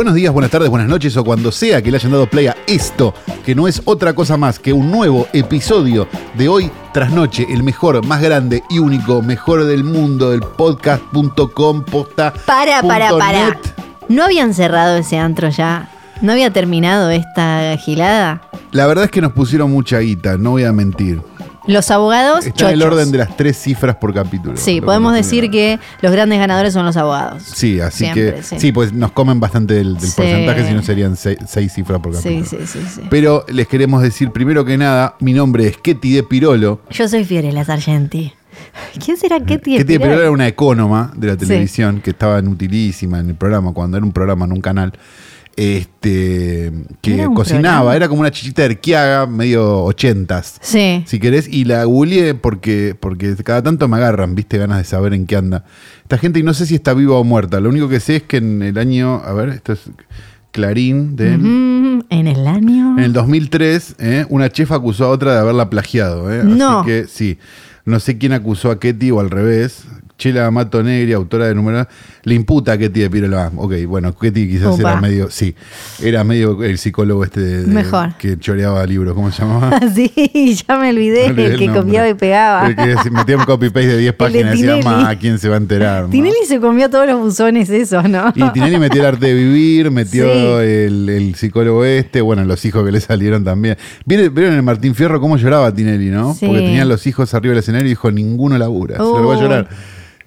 Buenos días, buenas tardes, buenas noches o cuando sea que le hayan dado play a esto, que no es otra cosa más que un nuevo episodio de hoy tras noche, el mejor, más grande y único, mejor del mundo, del podcast.com, posta. Para, para, para. net. ¿No habían cerrado ese antro ya? ¿No había terminado esta gilada? La verdad es que nos pusieron mucha guita, no voy a mentir. Los abogados, Está en el orden de las tres cifras por capítulo. Sí, podemos decir que los grandes ganadores son los abogados. Sí, así Siempre, que sí. sí. pues nos comen bastante del, del Sí. porcentaje, si no serían seis, seis cifras por capítulo. sí, sí, sí. Pero les queremos decir primero que nada, mi nombre es Ketty de Pirolo. Yo soy Fiorella Sargenti. ¿Quién será Ketty de Ketty de Pirolo Pirolo? era una ecónoma de la Sí. televisión que estaba en utilísima en el programa, cuando era un programa en un canal. Este que Era cocinaba, programa. era como una chichita de Erquiaga, medio ochentas. Sí. Si querés, y la googleé porque, porque cada tanto me agarran, viste, ganas de saber en qué anda. Esta gente, y no sé si está viva o muerta. Lo único que sé es que en el año, a ver, esto es Clarín de Mm, en el año. En el 2003, ¿eh? una chef acusó a otra de haberla plagiado. ¿eh? No. Así que sí, no sé quién acusó a Ketty o al revés. Chela Mato Negri, autora de número, le imputa a Ketty de Pirolo. Ah, ok, bueno, Ketty quizás era medio, sí, era medio el psicólogo este de, de- Mejor. que choreaba libros, ¿cómo se llamaba? sí, ya me olvidé, olvidé el el que nombre. copiaba y pegaba. El que metía un copy-paste de 10 páginas y decía. "Ma, ¿quién se va a enterar? ma?" Tinelli se comió todos los buzones esos, ¿no? Y Tinelli metió el arte de vivir, metió Sí. el, el psicólogo este, bueno, los hijos que le salieron también. ¿Vieron, vieron en el Martín Fierro cómo lloraba Tinelli, no? Sí. Porque tenían los hijos arriba del escenario y dijo, ninguno labura, se lo va a llorar.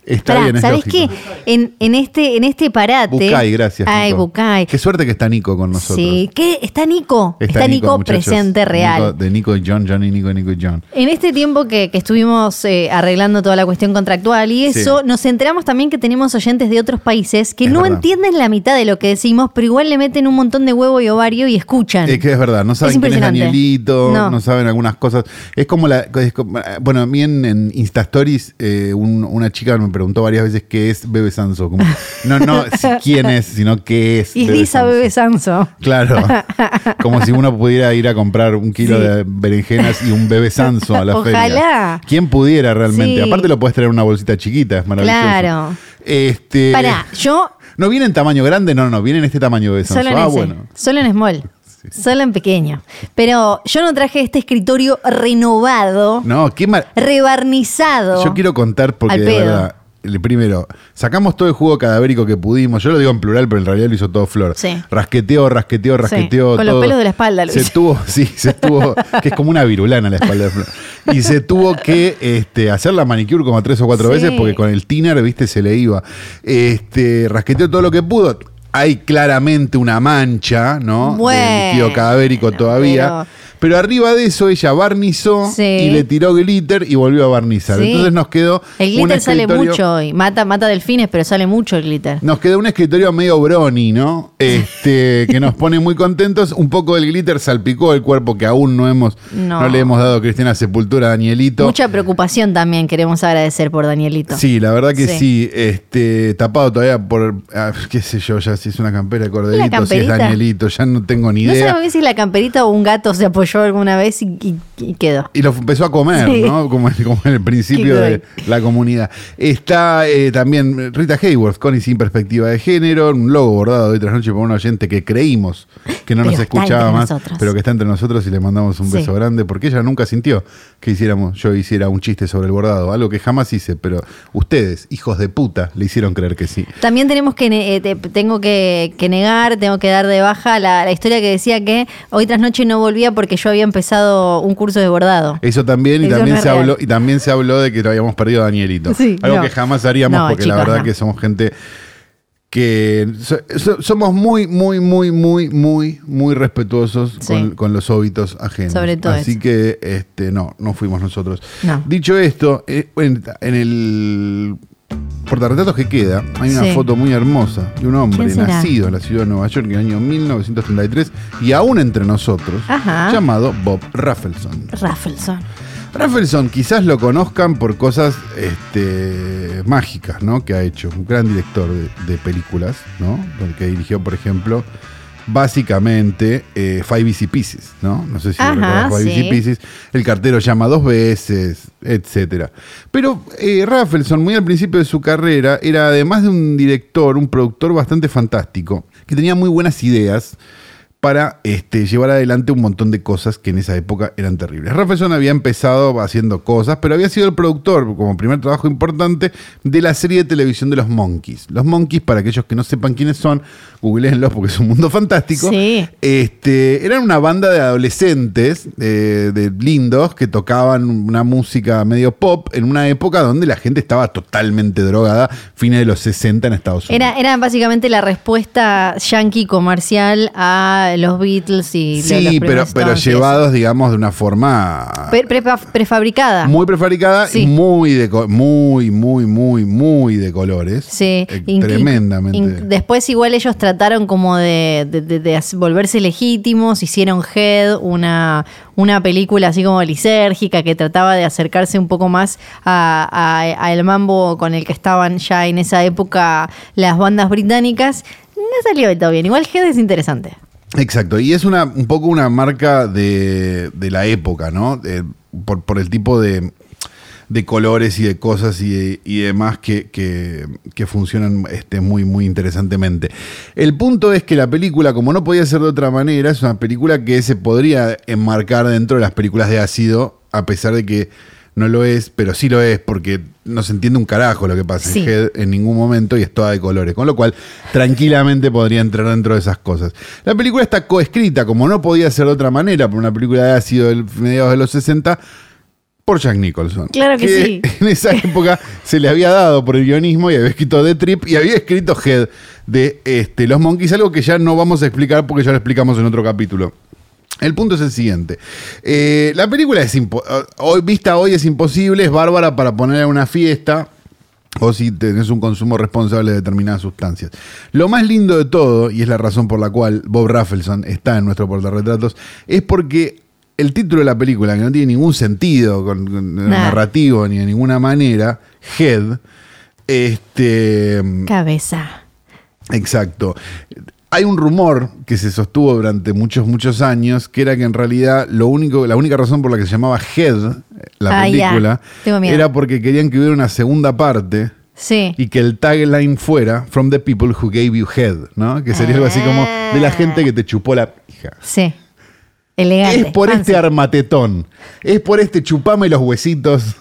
Está Pará, bien, es ¿sabés qué? En, en este, en este parate. Bucay, gracias. Ay, Nico. Bucay. Qué suerte que está Nico con nosotros. Sí, ¿qué? Está Nico. Está, Nico, presente real. Nico- de Nico y John, John y Nico y Nico y John. En este tiempo que, que estuvimos eh, arreglando toda la cuestión contractual y eso, Sí. nos enteramos también que tenemos oyentes de otros países que Es no verdad. entienden la mitad de lo que decimos, pero igual le meten un montón de huevo y ovario y escuchan. Es que es verdad, no saben quién es. Danielito, no. No. saben algunas cosas. Es como la. es como- bueno, a mí en, en Insta Stories, eh, un- una chica me preguntó varias veces qué es Bebe Sanso. Como, no, no si quién es, sino qué es. y Lisa Sanso. Bebe Sanso. Claro. Como si uno pudiera ir a comprar un kilo Sí. de berenjenas y un Bebe Sanso a la feria. Ojalá. ¿Quién pudiera realmente? Sí. Aparte lo puedes traer en una bolsita chiquita, es maravilloso. Claro. Este, Pará, yo ¿No viene en tamaño grande? No, no, viene en este tamaño Bebe Sanso. Solo en ah, ese. bueno. Solo en small. Solo en pequeño. Pero yo no traje este escritorio renovado, No, qué mal. rebarnizado. Yo quiero contar porque de verdad, primero, sacamos todo el jugo cadavérico que pudimos. Yo lo digo en plural, pero en realidad lo hizo todo Flor. Sí. Rasqueteó, rasqueteó, rasqueteó. con los pelos de la espalda lo Se tuvo, sí, se tuvo, que es como una virulana la espalda de Flor. Y se tuvo que este, hacer la manicure como tres o cuatro Sí. veces porque con el tiner, viste, se le iba. Este, rasqueteó todo lo que pudo. Hay claramente una mancha, ¿no? Bueno, líquido cadavérico todavía. pero- Pero arriba de eso ella barnizó Sí. y le tiró glitter y volvió a barnizar. Sí. Entonces nos quedó El un glitter sale mucho y mata, mata delfines, pero sale mucho el glitter. Nos quedó un escritorio medio brony, ¿no? Este, que nos pone muy contentos. Un poco del glitter salpicó el cuerpo que aún no hemos, no, No. le hemos dado Cristiana Sepultura a Danielito. Mucha preocupación también queremos agradecer por Danielito. Sí, la verdad que sí. Sí. Este, tapado todavía por, ah, qué sé yo, ya si es una campera de corderito, si es? Danielito, ya no tengo ni No idea. sabemos bien si la camperita o un gato se apoyó alguna vez y, y- y quedó. Y lo empezó a comer, Sí. ¿no? Como, como en el principio de la comunidad. Está eh, también Rita Hayworth, con y sin perspectiva de género, un logo bordado de hoy tras noche por un oyente que creímos que no Pero nos escuchaba más, nosotros. pero que está entre nosotros y le mandamos un Sí. beso grande, porque ella nunca sintió que hiciéramos, yo hiciera un chiste sobre el bordado, algo que jamás hice, pero ustedes, hijos de puta, le hicieron creer que sí. También tenemos que, eh, te- tengo que, que negar, tengo que dar de baja la, la historia que decía que hoy tras noche no volvía porque yo había empezado un curso de bordado. Eso también, y Eso también no se real. habló, y también se habló de que lo habíamos perdido a Danielito. Sí, Algo no. que jamás haríamos No, porque la verdad que somos gente que so- so- somos muy, muy, muy, muy, muy, muy respetuosos Sí. con, con los óbitos ajenos. Sobre todo Así eso. que este, no, no fuimos nosotros. No. Dicho esto, eh, en, en el portarretratos que queda, hay una Sí. foto muy hermosa de un hombre nacido en la ciudad de Nueva York en el año 1933 y aún entre nosotros, Ajá. llamado Bob Raffleson. Raffleson. Rafelson quizás lo conozcan por cosas este, mágicas, ¿no? Que ha hecho. Un gran director de, de películas, ¿no? Que dirigió, por ejemplo, básicamente eh, Five Easy Pieces, ¿no? No sé si recuerdas, Five sí. Easy Pieces. El cartero llama dos veces, etcétera. Pero eh, Rafelson, muy al principio de su carrera, era además de un director, un productor bastante fantástico, que tenía muy buenas ideas para este, llevar adelante un montón de cosas que en esa época eran terribles. Rafelson había empezado haciendo cosas, pero había sido el productor, como primer trabajo importante, de la serie de televisión de los Monkeys. Los Monkeys, para aquellos que no sepan quiénes son, googleenlos porque es un mundo fantástico. Sí. Este, eran una banda de adolescentes, eh, de lindos, que tocaban una música medio pop en una época donde la gente estaba totalmente drogada, fines de los 60 en Estados Unidos. Era, era básicamente la respuesta yankee comercial a los Beatles y lo- los Sí, pero, pero llevados, digamos, de una forma. Pre- prefabricada. muy prefabricada Sí. y muy, de, muy, muy, muy, muy de colores. Sí, Eh, tremendamente. después igual ellos trataron como de, de- de- de hac- volverse legítimos, hicieron Head, una, una película así como lisérgica que trataba de acercarse un poco más a, a- a el mambo con el que estaban ya en esa época las bandas británicas. No salió del todo bien. Igual Head es interesante. Exacto, y es una, un poco una marca de, de la época, ¿no? De- por, por el tipo de, de colores y de cosas y, y demás que, que- que funcionan este, muy, muy interesantemente. El punto es que la película, como no podía ser de otra manera, es una película que se podría enmarcar dentro de las películas de ácido, a pesar de que no lo es, pero sí lo es, porque no se entiende un carajo lo que pasa Sí. en Head en ningún momento y es toda de colores, con lo cual tranquilamente podría entrar dentro de esas cosas. La película está coescrita, como no podía ser de otra manera, por una película de ácido del mediados de los 60, por Jack Nicholson. Claro que sí. En esa época se le había dado por el guionismo y había escrito The Trip y había escrito Head de este, los Monkeys, algo que ya no vamos a explicar porque ya lo explicamos en otro capítulo. El punto es el siguiente. Eh, la película es hoy, vista hoy es imposible, es bárbara para poner en una fiesta o si tenés un consumo responsable de determinadas sustancias. Lo más lindo de todo, y es la razón por la cual Bob Rafelson está en nuestro portarretratos, es porque el título de la película, que no tiene ningún sentido con, con Nada. narrativo ni de ninguna manera, Head, este... Cabeza. Exacto. Hay un rumor que se sostuvo durante muchos, muchos años, que era que en realidad lo único, la única razón por la que se llamaba Head, la Ah, película, era porque querían que hubiera una segunda parte Sí. y que el tagline fuera From the people who gave you head, ¿no? Que sería algo así como de la gente que te chupó la pija. Sí. Elegante. Es por fancy. este armatetón, es por este chupame los huesitos,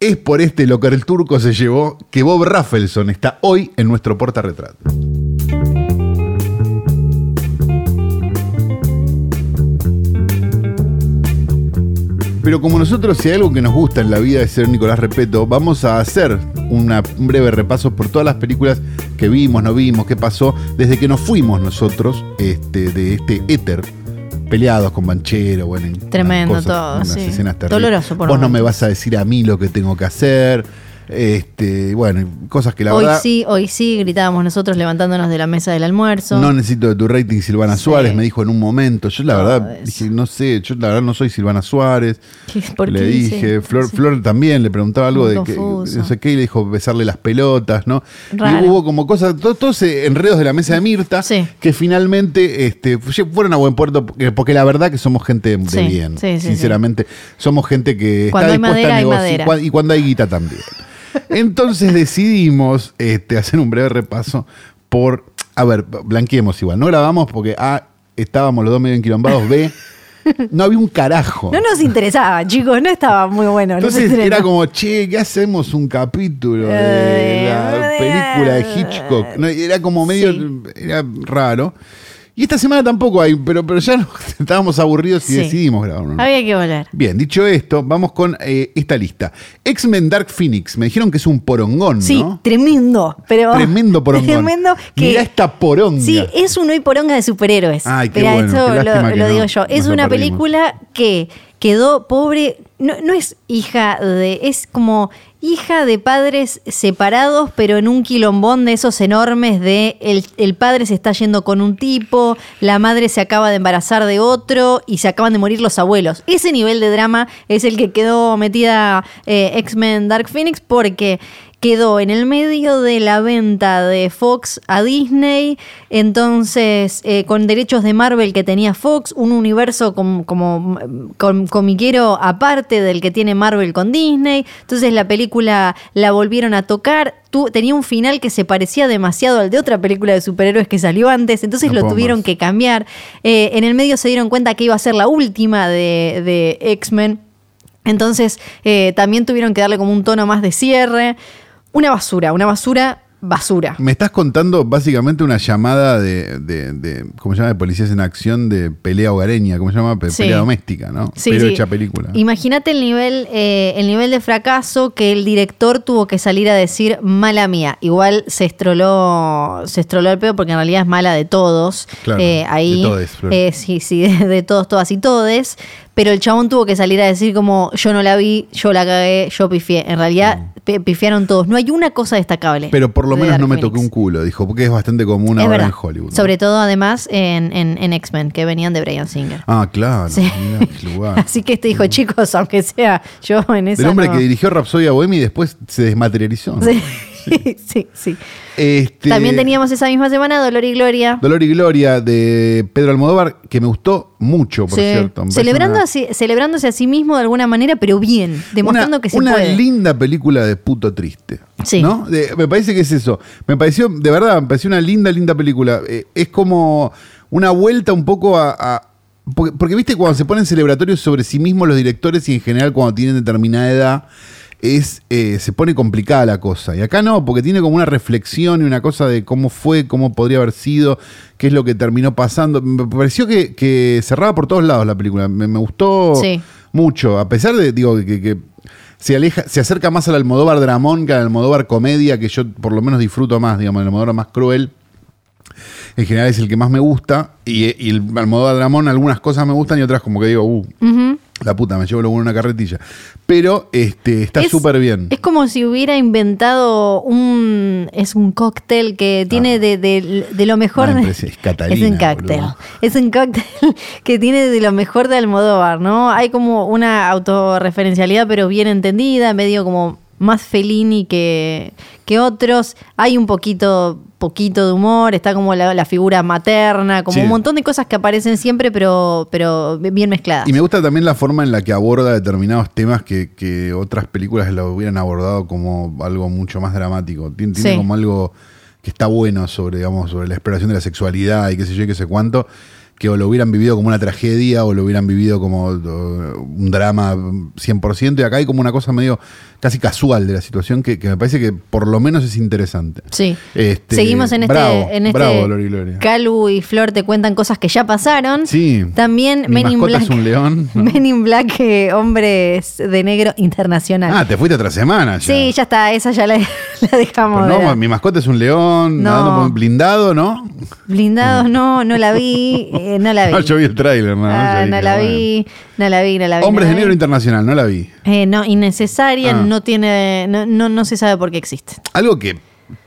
es por este lo que el turco se llevó que Bob Rafelson está hoy en nuestro portarretrato. Pero como nosotros, si hay algo que nos gusta en la vida de ser Nicolás Repeto, vamos a hacer una- un breve repaso por todas las películas que vimos, no vimos, qué pasó, desde que nos fuimos nosotros este, de este éter, peleados con Banchero, bueno, en Tremendo cosas, todo, unas sí. escenas terribles. Doloroso por Vos no me vas a decir a mí lo que tengo que hacer, este, bueno, cosas que la hoy verdad... sí, hoy sí, gritábamos nosotros levantándonos de la mesa del almuerzo. No necesito de tu rating Silvana Sí. Suárez, me dijo en un momento. Yo la Todo verdad eso. dije, no sé, yo la verdad no soy Silvana Suárez. ¿Qué- por le qué? dije, Flor, sí. Flor también le preguntaba algo de que no sé qué, y le dijo besarle las pelotas, ¿no? Raro. Y hubo como cosas, to- todos eh, enredos de la mesa de Mirta, Sí. que finalmente este, fu- fueron a buen puerto, porque, la verdad que somos gente de bien. sinceramente, somos gente que Cuando está dispuesta madera, a negociar. Y cuando hay guita también. Entonces decidimos este, hacer un breve repaso por. A ver, blanqueemos igual. No grabamos porque A, estábamos los dos medio enquilombados. B, no había un carajo. No nos interesaba, chicos, no estaba muy bueno. Entonces era como, che, ¿qué hacemos un capítulo de la película de Hitchcock? No, era como medio, Sí. era raro. Y esta semana tampoco hay, pero, pero ya no- estábamos aburridos y Sí. decidimos grabar. uno. Había que volver. Bien, dicho esto, vamos con eh, esta lista. X-Men Dark Phoenix. Me dijeron que es un porongón, Sí, ¿no? tremendo, pero Tremendo porongón. Tremendo que Mirá esta poronga. Sí, es un hoy poronga de superhéroes. Ay, qué Mirá, bueno, qué lástima lo, que lo no- digo yo. Es una película que quedó pobre no, es hija de, es como hija de padres separados, pero en un quilombón de esos enormes de el, el padre se está yendo con un tipo, la madre se acaba de embarazar de otro y se acaban de morir los abuelos. Ese nivel de drama es el que quedó metida eh, X-Men Dark Phoenix porque quedó en el medio de la venta de Fox a Disney, entonces eh, con derechos de Marvel que tenía Fox, un universo com- como com- comiquero aparte del que tiene Marvel con Disney, entonces la película la volvieron a tocar, tu- tenía un final que se parecía demasiado al de otra película de superhéroes que salió antes, entonces No lo tuvieron más. que cambiar, Eh, en el medio se dieron cuenta que iba a ser la última de, de X-Men, entonces eh, también tuvieron que darle como un tono más de cierre. Una basura, una basura, basura. Me estás contando básicamente una llamada de, de, de- ¿cómo se llama? De policías en acción de pelea hogareña, ¿cómo se llama? Pe- Sí. Pelea doméstica, ¿no? Sí, Pero sí. hecha película. Imagínate el nivel, eh, el nivel de fracaso que el director tuvo que salir a decir mala mía. Igual se estroló, se estroló el pedo porque en realidad es mala de todos. Claro, Eh, ahí, de todes, eh, sí, sí, de, de todos, todas y todes. Pero el chabón tuvo que salir a decir como yo no la vi, yo la cagué, yo pifié. En realidad pe- pifiaron todos. No hay una cosa destacable. Mm. Pero por lo menos Dark no me toqué un culo, dijo, porque es bastante común Es ahora verdad. en Hollywood. ¿no? Sobre todo, además, en, en, en X-Men, que venían de Brian Singer. Ah, claro. Sí. lugar. Así que este dijo, chicos, aunque sea yo en esa. Del hombre no". que dirigió Rapsodia Bohemia y después se desmaterializó. Sí, sí, sí. Este, También teníamos esa misma semana Dolor y Gloria. Dolor y Gloria de Pedro Almodóvar, que me gustó mucho, por Sí. cierto. Celebrando una- así- celebrándose a sí mismo de alguna manera, pero bien, demostrando una, que se una puede. linda película de puto triste. Sí. ¿no? De- me parece que es eso. Me pareció, de verdad, me pareció una linda, linda película. Eh, es como una vuelta un poco a. a- porque, porque, viste cuando se ponen celebratorios sobre sí mismos los directores y en general cuando tienen determinada edad. Es, eh, se pone complicada la cosa. Y acá no, porque tiene como una reflexión y una cosa de cómo fue, cómo podría haber sido, qué es lo que terminó pasando. Me pareció que, que cerraba por todos lados la película. Me, me gustó Sí. mucho, a pesar de, digo, que, que se aleja, se acerca más al Almodóvar dramón que al Almodóvar comedia, que yo por lo menos disfruto más, digamos, el Almodóvar más cruel. En general es el que más me gusta. Y, y el Almodóvar dramón, algunas cosas me gustan y otras como que digo, uh. La puta, me llevo luego en una carretilla. Pero este está Es- súper bien. Es como si hubiera inventado un. Es un cóctel que tiene de, de- de lo mejor. Ah. No, de- es Catalina, un cóctel. boludo. Es un cóctel que tiene de lo mejor de Almodóvar, ¿no? Hay como una autorreferencialidad, pero bien entendida, medio como más Fellini que, que otros. Hay un poquito, poquito de humor, está como la, la figura materna, como Sí. un montón de cosas que aparecen siempre, pero, pero bien mezcladas. Y me gusta también la forma en la que aborda determinados temas que, que otras películas lo hubieran abordado como algo mucho más dramático. Tiene, tiene Sí. como algo que está bueno sobre, digamos, sobre la exploración de la sexualidad y qué sé yo, y qué sé cuánto, que o lo hubieran vivido como una tragedia o lo hubieran vivido como uh, un drama 100%. Y acá hay como una cosa medio casi casual de la situación que, que me parece que por lo menos es interesante. Sí. Este, Seguimos en este, bravo, en este bravo, Gloria. Calu y Flor te cuentan cosas que ya pasaron. Sí. También Mi Men in Black. es un león. ¿no? Men in Black, eh, hombres de negro internacional. Ah, te fuiste otra semana ya. sí, ya está, esa ya la, la dejamos. Pero no, mi mascota es un león, No. nadando por un blindado, ¿no? Blindados, no, no la vi, eh, no la vi. No, yo vi el tráiler, ¿no? Ah, no la vi, no la vi, no la vi. Hombres de Negro. Internacional, no la vi. Eh, no, innecesaria, Ah. no tiene, no, no, no se sabe por qué existe. Algo que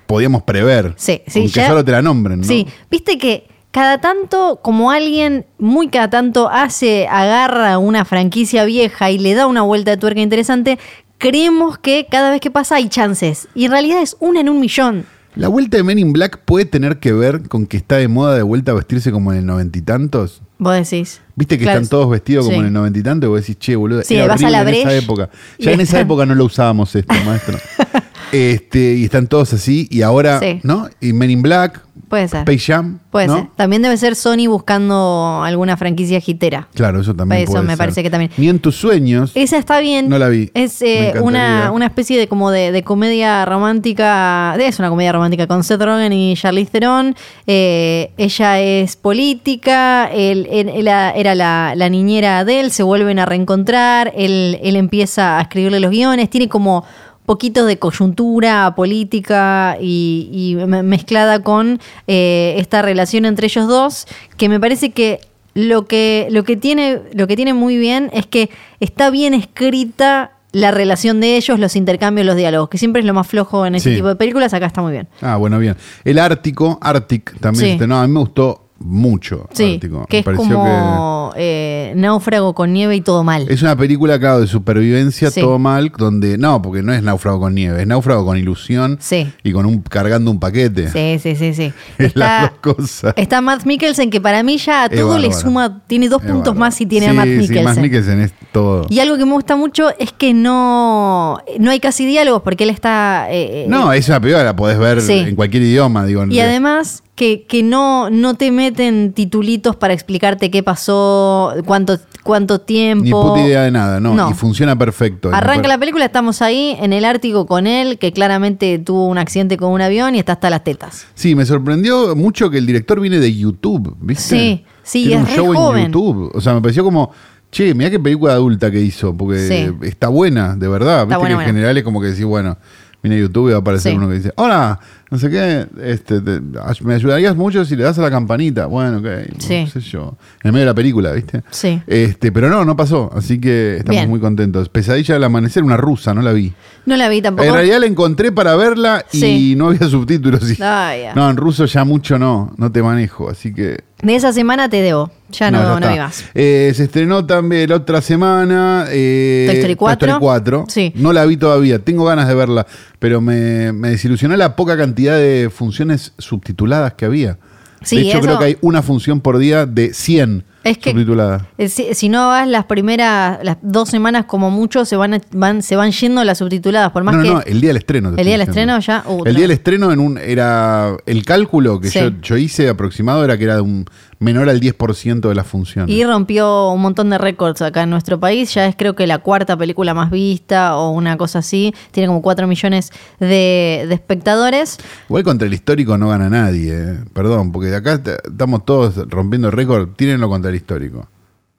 podíamos prever. Sí, sí, ya- solo te la nombren, ¿no? Sí, viste que cada tanto, como alguien muy cada tanto hace, agarra una franquicia vieja y le da una vuelta de tuerca interesante, creemos que cada vez que pasa hay chances. Y en realidad es una en un millón. La vuelta de Men in Black puede tener que ver con que está de moda de vuelta a vestirse como en el noventa y tantos. Vos decís. Viste que Claro, están todos vestidos como sí. en el noventa y tantos y vos decís, che, boludo, Sí, era vas a la en esa época. Ya en esa época no lo usábamos esto, maestro. este, y están todos así, y ahora, Sí. ¿no? Y Men in Black, Puede ser. Space Jam. Puede ¿no? ser. También debe ser Sony buscando alguna franquicia gitera. Claro, eso también Eso puede me ser. parece que también. Ni en tus sueños. Esa está bien. No la vi. Es eh, una, una especie de como de, de comedia romántica. Es una comedia romántica con Seth Rogen y Charlize Theron. Eh, ella es política. Él, él- era la, la niñera de él. Se vuelven a reencontrar. Él, él empieza a escribirle los guiones. Tiene como poquitos de coyuntura política y, y me- mezclada con eh, esta relación entre ellos dos que me parece que lo que, lo que tiene, lo que tiene muy bien es que está bien escrita la relación de ellos, los intercambios, los diálogos, que siempre es lo más flojo en ese Sí. tipo de películas, acá está muy bien. Ah, bueno, bien. El Ártico, Arctic también. Sí. este, no, a mí me gustó mucho. Sí, Ártico. que Me es pareció como eh, náufrago con nieve y todo mal. que es una película, claro, de supervivencia, Sí. todo mal, donde. No, porque no es náufrago con nieve, es náufrago con ilusión Sí. y con un cargando un paquete. Sí, sí, sí, sí. Es las Está, dos cosas. está Matt Mikkelsen, que para mí ya a todo le suma, tiene dos Es puntos bárbaro. más si tiene sí, a Matt Sí, Mikkelsen. Matt Mikkelsen es todo. Y algo que me gusta mucho es que no, no hay casi diálogos porque él está... eh, eh, No, es una película que la podés ver en cualquier idioma, digo. Y además que, que no, no te meten titulitos para explicarte qué pasó, cuánto, cuánto tiempo. Ni puta idea de nada, no. No. Y funciona perfecto. Arranca la película, estamos ahí en el Ártico con él, que claramente tuvo un accidente con un avión y está hasta las tetas. Sí, me sorprendió mucho que el director viene de YouTube, ¿viste? Sí, sí, Tiene es un re show joven. en YouTube. O sea, me pareció como, che, mirá qué película adulta que hizo, porque Sí. está buena, de verdad. Viste buena, que en buena. general es como que decís, bueno, viene a YouTube y va a aparecer Sí. uno que dice, hola, no sé qué, este, te- me ayudarías mucho si le das a la campanita. Bueno, ok, Sí. no sé yo. En el medio de la película, ¿viste? Sí. Este, pero no, no pasó, así que estamos Bien. muy contentos. Pesadilla del amanecer, una rusa, no la vi. No la vi tampoco. En realidad la encontré para verla y Sí. no había subtítulos. y- Ah, no, en ruso ya mucho no, no te manejo, así que... De esa semana te debo. Ya no, no, vi más. Eh, se estrenó también la otra semana eh, Toy Story 4. 4. Sí. No la vi todavía, tengo ganas de verla, pero me, me desilusionó la poca cantidad de funciones subtituladas que había. Sí, de hecho, eso- creo que hay una función por día de 100 Es que- subtituladas. Eh, Si, si no vas las primeras, las dos semanas como mucho, se van, a- van, se van yendo las subtituladas. Por más no, no, que. no, el día del estreno. te ¿El día del estreno ya? Uh, el día del estreno en un, era el cálculo que Sí. yo, yo hice aproximado era que era de un menor al 10% de las funciones. Y rompió un montón de récords acá en nuestro país. Ya es creo que la cuarta película más vista o una cosa así. Tiene como 4 millones de, de espectadores. Igual contra el histórico no gana nadie, eh. perdón, porque de acá estamos todos rompiendo récord, tírenlo contra histórico.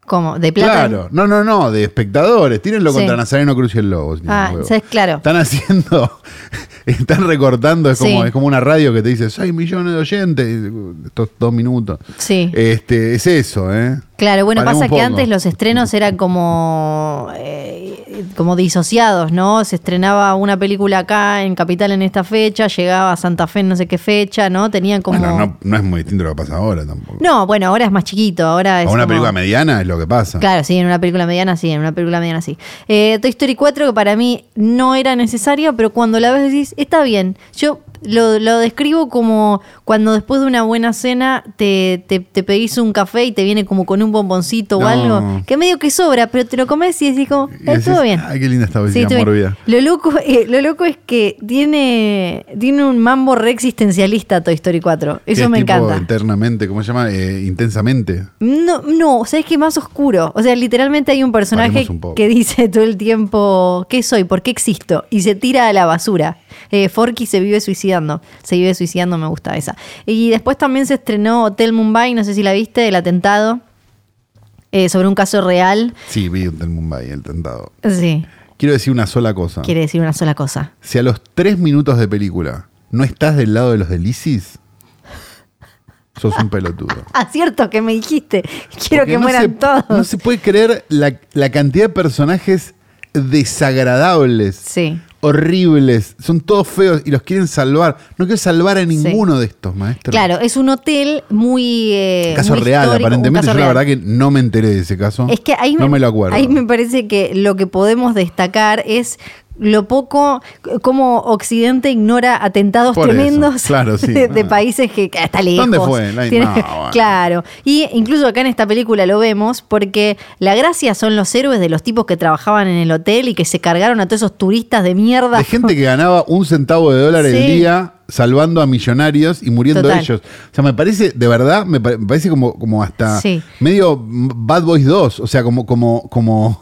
como ¿De plata? Claro, no, no, no, de espectadores, tírenlo Sí. contra Nazareno Cruz y el Lobo. si Ah. ¿sabes? claro. Están haciendo, están recortando, es como, Sí. es como una radio que te dice 6 millones de oyentes, estos dos minutos. Sí. Este, es eso, ¿eh? Claro, bueno, pasa que antes los estrenos eran como, eh, como disociados, ¿no? Se estrenaba una película acá en Capital en esta fecha, llegaba a Santa Fe en no sé qué fecha, ¿no? Tenían como... Bueno, no, no es muy distinto lo que pasa ahora tampoco. No, bueno, ahora es más chiquito, ahora es A una como- película mediana es lo que pasa. Claro, sí, en una película mediana sí, en una película mediana sí. Eh, Toy Story 4, que para mí no era necesaria, pero cuando la ves decís, está bien. Yo lo, lo describo como cuando después de una buena cena te, te, te pedís un café y te viene como con un bomboncito o algo, que medio que sobra, pero te lo comes y decís como, todo bien. Ay, qué linda esta Sí, bien. mórbida. Lo loco, eh, lo loco es que tiene, tiene un mambo re existencialista Toy Story 4. Que Eso es me tipo encanta. Internamente, ¿cómo se llama? Eh, intensamente. No, no, ¿sabes qué más oscuro? O sea, literalmente hay un personaje un que dice todo el tiempo, ¿qué soy? ¿Por qué existo? Y se tira a la basura. Eh, Forky se vive suicidando. Se vive suicidando, me gusta esa. Y después también se estrenó Hotel Mumbai, no sé si la viste, el atentado. eh, sobre un caso real. Sí, vi del Mumbai, el tentado. Sí, Quiero decir una sola cosa. quiere decir una sola cosa. Si a los tres minutos de película no estás del lado de los del ISIS, sos un pelotudo. Ah, cierto que me dijiste. Quiero Porque que no mueran se- todos. No se puede creer la, la cantidad de personajes desagradables, Sí. Horribles. Son todos feos y los quieren salvar. No quiero salvar a ninguno de estos, maestro. Claro, es un hotel muy. eh, Caso muy real, aparentemente. caso Yo la verdad que no me enteré de ese caso. Es que ahí no me, me lo acuerdo. Ahí me parece que lo que podemos destacar es lo poco como Occidente ignora atentados Por eso, tremendos claro, sí. de, de países que hasta lejos. ¿Dónde fue? La- Tiene- no, bueno. Claro. Y incluso acá en esta película lo vemos porque la gracia son los héroes de los tipos que trabajaban en el hotel y que se cargaron a todos esos turistas de mierda. De gente que ganaba un centavo de dólar el día salvando a millonarios y muriendo Total. ellos. O sea, me parece, de verdad, me pa- me parece como, como hasta Sí. medio Bad Boys 2. O sea, como, como, como,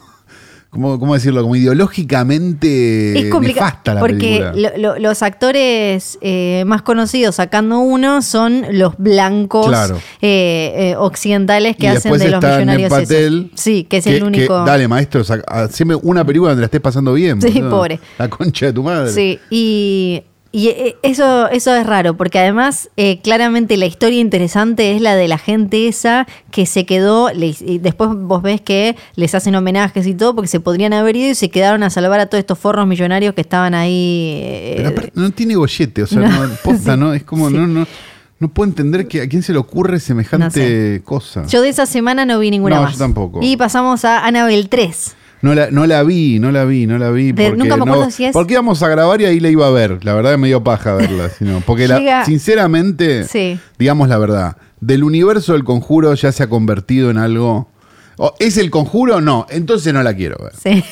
como ¿cómo decirlo? Como ideológicamente Es complicado nefasta la porque película. lo- lo- los actores eh, más conocidos, sacando uno, son los blancos Claro. eh, eh, occidentales que y hacen de los millonarios. Patel. Sí, que es el único. dale, maestro, haceme una película donde la estés pasando bien. Sí, boludo. pobre. La concha de tu madre. Sí, y Y eh, eso, eso es raro, porque además eh, claramente la historia interesante es la de la gente esa que se quedó, le- y después vos ves que les hacen homenajes y todo, porque se podrían haber ido y se quedaron a salvar a todos estos forros millonarios que estaban ahí. eh, Pero aparte, no tiene gollete, o sea, No, no, posta, sí, ¿no? Es como, sí. no, no, no puedo entender que a quién se le ocurre semejante No sé. cosa. yo de esa semana no vi ninguna No, más. yo tampoco. Y pasamos a Annabelle 3. No la, no la vi, no la vi, no la vi. De- Porque nunca me no- acuerdo si es- Porque íbamos a grabar y ahí la iba a ver. La verdad me dio paja verla. sino- porque la- sinceramente, Sí. digamos la verdad, del universo del conjuro ya se ha convertido en algo. ¿Es el conjuro? No, entonces no la quiero ver. Sí.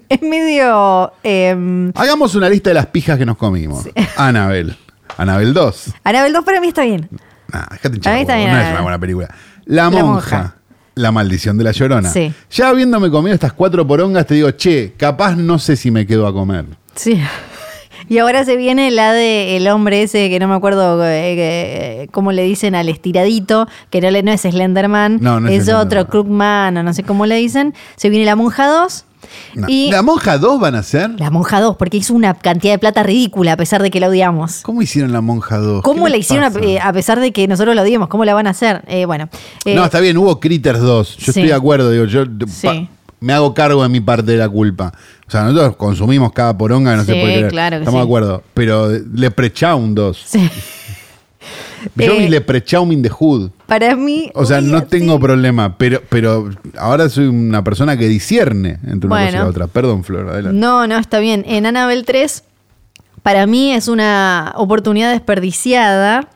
es medio. em, Hagamos una lista de las pijas que nos comimos. Anabel. Anabel 2. Annabelle 2 para mí está bien. Nah, déjate hinchar no es Anabel. una buena película. La La monja. monja. La maldición de la llorona. Sí. Ya habiéndome comido estas cuatro porongas, te digo, che, capaz no sé si me quedo a comer. Sí. Y ahora se viene la de el hombre ese que no me acuerdo eh, eh, cómo le dicen al estiradito, que no, le, no es Slenderman, No, no es es otro. Crookman o no sé cómo le dicen. Se viene la monja 2 No. y ¿La monja 2 van a ser? la monja 2 porque hizo una cantidad de plata ridícula a pesar de que la odiamos. ¿Cómo hicieron la monja 2? ¿Cómo ¿Qué la hicieron a, eh, a pesar de que nosotros la odiamos? ¿Cómo la van a hacer? Eh, bueno. eh, no, está bien, hubo Critters 2. Yo sí. estoy de acuerdo, digo, yo Sí. me hago cargo de mi parte de la culpa. O sea, nosotros consumimos cada poronga, no se Sí, puede creer. claro que Estamos de acuerdo. Pero Leprechaun 2. sí. Yo Eh, vi Leprechaun in the Hood. Para mí. O sea, uy, no tengo problema, pero, pero ahora soy una persona que discierne entre una cosa y la otra. Perdón, Flor, adelante. No, no, está bien. En Annabelle 3, para mí es una oportunidad desperdiciada.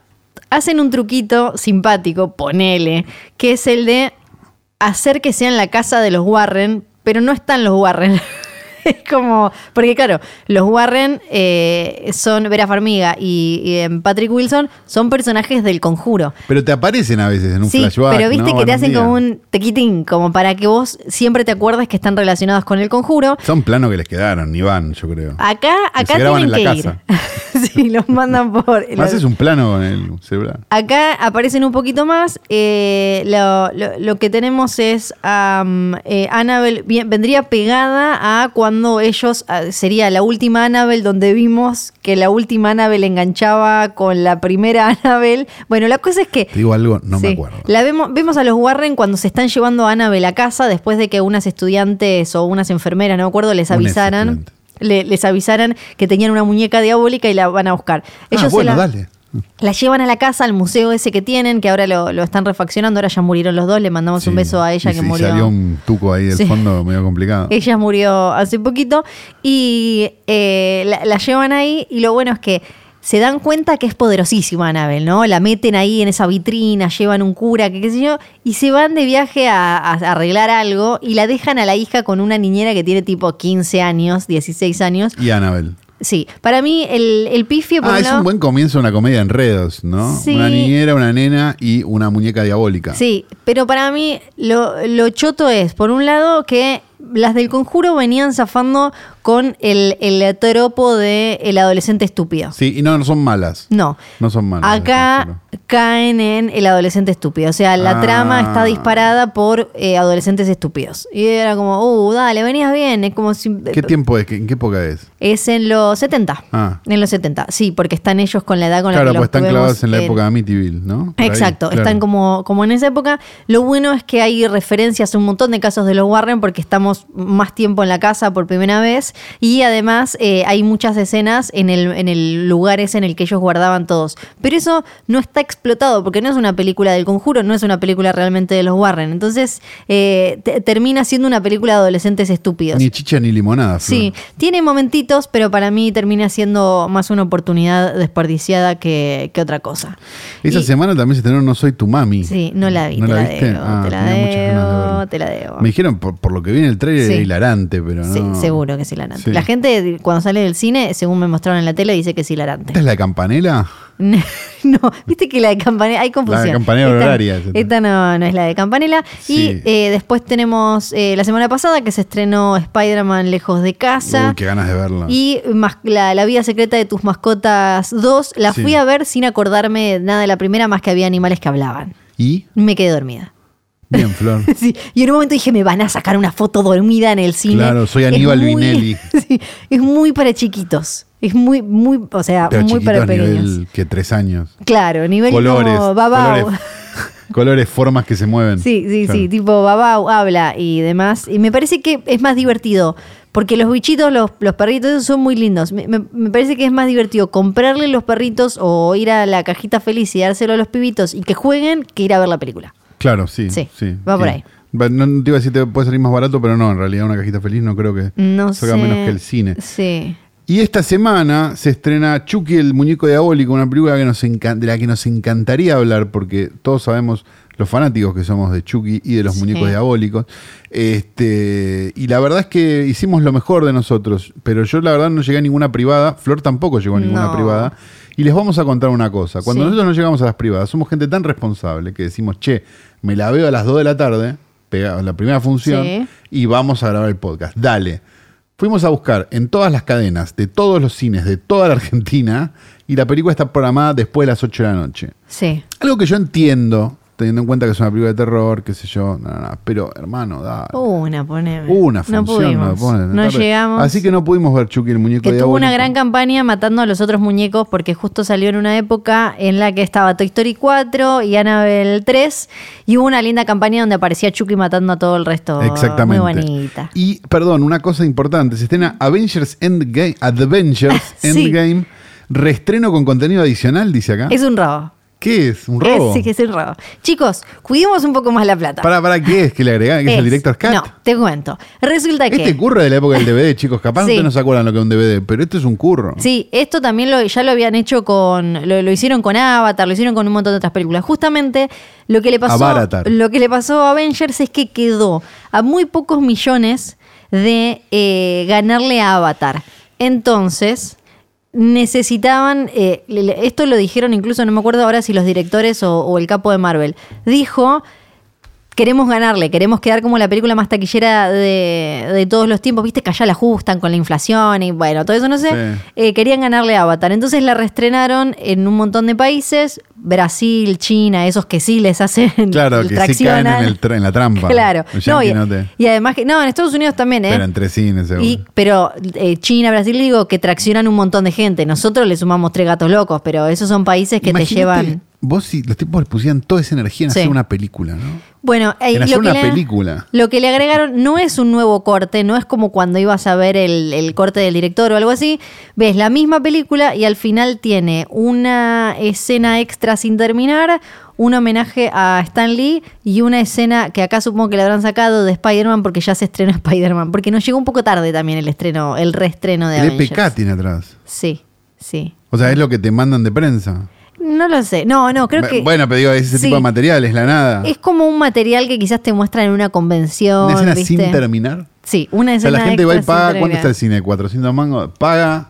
Hacen un truquito simpático, ponele, que es el de hacer que sea en la casa de los Warren, pero no están los Warren. Es como, porque claro, los Warren eh, son Vera Farmiga y, y, em, Patrick Wilson son personajes del conjuro. Pero te aparecen a veces en un Sí, flashback. pero viste ¿no? que te En hacen como un tequitín, como para que vos siempre te acuerdes que están relacionados con el conjuro. Son planos que les quedaron, ni van, yo creo. Acá, acá se tienen en que ir. sí, los mandan por. los- Haces un plano con el celular. Acá aparecen un poquito más. eh, lo, lo- lo que tenemos es am, eh, Annabelle bien- vendría pegada a cuando ellos ah, sería la última Annabelle donde vimos que la última Annabelle enganchaba con la primera Annabelle. Bueno, la cosa es que Te digo algo, no me acuerdo. La vemos, vemos a los Warren cuando se están llevando a Annabelle a casa después de que unas estudiantes o unas enfermeras, no me acuerdo, les avisaran. le- les avisaran que tenían una muñeca diabólica y la van a buscar. Ellos ah, se bueno, la, dale. La llevan a la casa, al museo ese que tienen, que ahora lo, lo están refaccionando, ahora ya murieron los dos, le mandamos un beso a ella Y que si murió. salió un tuco ahí del Sí. fondo medio complicado. Ella murió hace poquito y eh, la, la llevan ahí y lo bueno es que se dan cuenta que es poderosísima Anabel, ¿no? La meten ahí en esa vitrina, llevan un cura, que qué sé yo, y se van de viaje a, a arreglar algo y la dejan a la hija con una niñera que tiene tipo 15 años, 16 años. Y Annabel. Sí, para mí el, el pifio por Ah, un es lado- un buen comienzo una comedia de enredos, ¿no? Sí. Una niñera, una nena y una muñeca diabólica. Sí, pero para mí lo, lo choto es, por un lado, que las del conjuro venían zafando con el, el tropo de el adolescente estúpido. Sí, y no, no son malas. No. No son malas. Acá caen en el adolescente estúpido. O sea, la Ah. trama está disparada por eh, adolescentes estúpidos. Y era como, uh, dale, venías bien. Es como si. ¿Qué tiempo es? ¿Qué- ¿En qué época es? Es en los 70. Ah. En los 70, sí, porque están ellos con la edad con la Claro, que pues los están clavados en la en- época de Amityville, ¿no? Por ahí, Exacto, claro. están como, como en esa época. Lo bueno es que hay referencias a un montón de casos de los Warren porque estamos más tiempo en la casa por primera vez y además eh, hay muchas escenas en el, en el lugar ese en el que ellos guardaban todos. Pero eso no está explotado porque no es una película del conjuro, no es una película realmente de los Warren. Entonces eh, te- termina siendo una película de adolescentes estúpidos. Ni chicha ni limonada. Flor. Sí, tiene momentitos, pero para mí termina siendo más una oportunidad desperdiciada que, que otra cosa. Esa Y- semana también se estrenó No Soy Tu Mami. Sí, no la vi, ¿No te la la, debo, Ah, te la ganas de debo, te la debo. Me dijeron, por, por lo que vi en el trailer, Sí. era hilarante, pero no. Sí, seguro que es hilarante. Sí. La gente cuando sale del cine, según me mostraron en la tele, dice que es hilarante. ¿Esta es la de Campanela? no, viste que la de Campanella, hay confusión. La de Campanella Esta- horaria. Esta no, no es la de Campanella. Sí. Y eh, después tenemos eh, la semana pasada que se estrenó Spider-Man Lejos de Casa. Uy, qué ganas de verla. Y la, la vida secreta de tus mascotas 2, la fui a ver sin acordarme nada de la primera, más que había animales que hablaban. ¿Y? Me quedé dormida. Bien, Flor. Sí, y en un momento dije, me van a sacar una foto dormida en el cine. Claro, soy Aníbal muy- Vinelli. Sí, es muy para chiquitos. Es muy, muy, o sea, Pero muy para pequeños. nivel que tres años. Claro, nivel Colores, como colores, colores, formas que se mueven. Sí, sí, Claro. sí, tipo babao, habla y demás. Y me parece que es más divertido. Porque los bichitos, los, los perritos, esos son muy lindos. Me, me- me parece que es más divertido comprarle los perritos o ir a la cajita feliz y dárselo a los pibitos y que jueguen que ir a ver la película. Claro, sí. Sí, sí va por ahí. No te iba a decir que puede salir más barato, pero no, en realidad una cajita feliz no creo que No salga sé. menos que el cine. Sí. Y esta semana se estrena Chucky el muñeco diabólico, una película que nos de la que nos encantaría hablar porque todos sabemos los fanáticos que somos de Chucky y de los Sí. muñecos diabólicos. Este, y la verdad es que hicimos lo mejor de nosotros, pero yo la verdad no llegué a ninguna privada, Flor tampoco llegó a ninguna No. privada. Y les vamos a contar una cosa, cuando Sí. nosotros no llegamos a las privadas, somos gente tan responsable que decimos, che, me la veo a las 2 de la tarde, pega- la primera función, Sí. y vamos a grabar el podcast. Dale. Fuimos a buscar en todas las cadenas de todos los cines de toda la Argentina y la película está programada después de las 8 de la noche. Sí. Algo que yo entiendo, teniendo en cuenta que es una película de terror, qué sé yo, no, no, no, pero hermano, da Una, poneme. una No función. pudimos. pone de No llegamos. Así que no pudimos ver Chucky el muñeco que tuvo una gran campaña matando a los otros muñecos porque justo salió en una época en la que estaba Toy Story 4 y Annabelle 3 y hubo una linda campaña donde aparecía Chucky matando a todo el resto. Exactamente. Muy bonita. Y, perdón, una cosa importante. Se estrena Avengers Endgame, Adventures Sí. Endgame, reestreno con contenido adicional, dice acá. Es un robo. ¿Qué es? ¿Un robo? Sí, que es un robo. Chicos, cuidemos un poco más la plata. ¿Para, para qué es que le agregan? ¿Que es, el Director's Cut? No, te cuento. Resulta que... Este curro de la época del DVD, chicos. Capaz Sí. ustedes no se acuerdan lo que es un DVD, pero esto es un curro. Sí, esto también lo, ya lo habían hecho con. Lo, lo hicieron con Avatar, lo hicieron con un montón de otras películas. Justamente lo que le pasó. Avaratar. Lo que le pasó a Avengers es que quedó a muy pocos millones de eh, ganarle a Avatar. Entonces. Necesitaban, eh, esto lo dijeron incluso, no me acuerdo ahora si los directores o, o el capo de Marvel, dijo, queremos ganarle, queremos quedar como la película más taquillera de, de todos los tiempos, viste que allá la ajustan con la inflación y bueno, todo eso no sé, Sí. Eh, querían ganarle a Avatar, entonces la reestrenaron en un montón de países, Brasil, China, esos que sí les hacen Claro, que sí caen en, el tra- en la trampa. Claro, no, y, no te- y además que, no, en Estados Unidos también, ¿eh? Pero entre cines, seguro. Y, pero eh, China, Brasil, digo que traccionan un montón de gente. Nosotros le sumamos tres gatos locos, pero esos son países que Imagínate, te llevan. Vos si los tipos le pusieran toda esa energía en Sí. hacer una película, ¿no? Bueno, eh, En hacer lo que una le- película. Lo que le agregaron no es un nuevo corte, no es como cuando ibas a ver el, el corte del director o algo así. Ves la misma película y al final tiene una escena extra sin terminar, un homenaje a Stan Lee y una escena que acá supongo que la habrán sacado de Spider-Man porque ya se estrenó Spider-Man. Porque nos llegó un poco tarde también el estreno, el reestreno de El Avengers. EPK tiene atrás. Sí, sí. O sea, es lo que te mandan de prensa. No lo sé. No, no, creo que. Bueno, pero digo, ese Sí. tipo de material es la nada. Es como un material que quizás te muestran en una convención. Una escena ¿viste? sin terminar. Sí, una O sea, escena. la gente va y paga, ¿cuánto está el cine? 400 mangos. Paga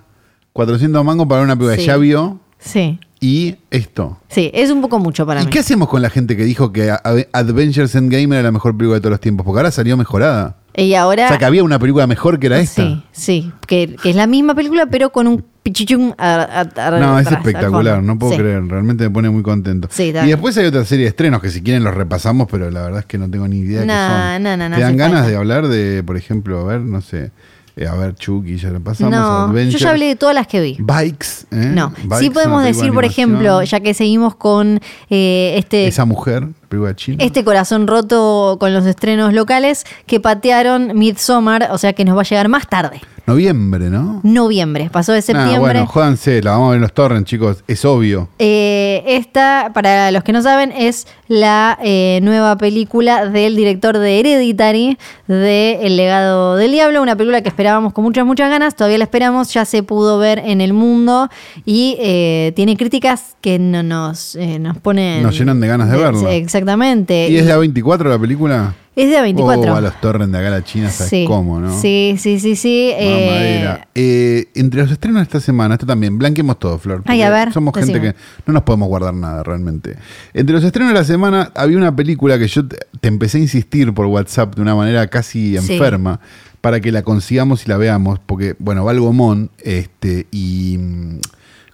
400 mangos para una película que Sí. ya vio Sí, y esto. sí, es un poco mucho para ¿Y mí. qué hacemos con la gente que dijo que Adventures Endgame era la mejor película de todos los tiempos? Porque ahora salió mejorada. Y ahora. O sea, que había una película mejor que era esta. Sí, sí, que, que es la misma película, pero con un pichichum. a- a- a- No, es espectacular, no puedo Sí. creer, realmente me pone muy contento. Sí, y después hay otra serie de estrenos que si quieren los repasamos, pero la verdad es que no tengo ni idea No, qué son. no, no, no ¿Te dan ganas falta. de hablar de, por ejemplo, a ver, no sé, eh, a ver, Chucky, ya lo pasamos, No, yo ya hablé de todas las que vi. Bikes, ¿eh? No, Bikes, sí podemos decir, de por ejemplo, ya que seguimos con eh, este Esa mujer, película china. Este corazón roto con los estrenos locales que patearon Midsommar, o sea que nos va a llegar más tarde. Noviembre, ¿no? Noviembre, pasó de Nah, septiembre. bueno, jódanse, la vamos a ver en los torrents, chicos, es obvio. Eh, esta, para los que no saben, es la eh, nueva película del director de Hereditary, de El legado del diablo, una película que esperábamos con muchas, muchas ganas, todavía la esperamos, ya se pudo ver en el mundo y eh, tiene críticas que no nos, eh, nos ponen... Nos llenan de ganas de verla. Sí, Exactamente. ¿Y es de A24 la película? Es de A24. Oh, a los torrents de acá a la China, ¿sabes sí. cómo, no? Sí, sí, sí, sí. eh. Eh, entre los estrenos de esta semana, esto también, blanquemos todo, Flor. Ay, a ver, Somos gente que no nos podemos guardar nada realmente. Entre los estrenos de la semana había una película que yo te, te empecé a insistir por WhatsApp de una manera casi Sí. enferma para que la consigamos y la veamos, porque, bueno, va al Gomón, este, y. mm,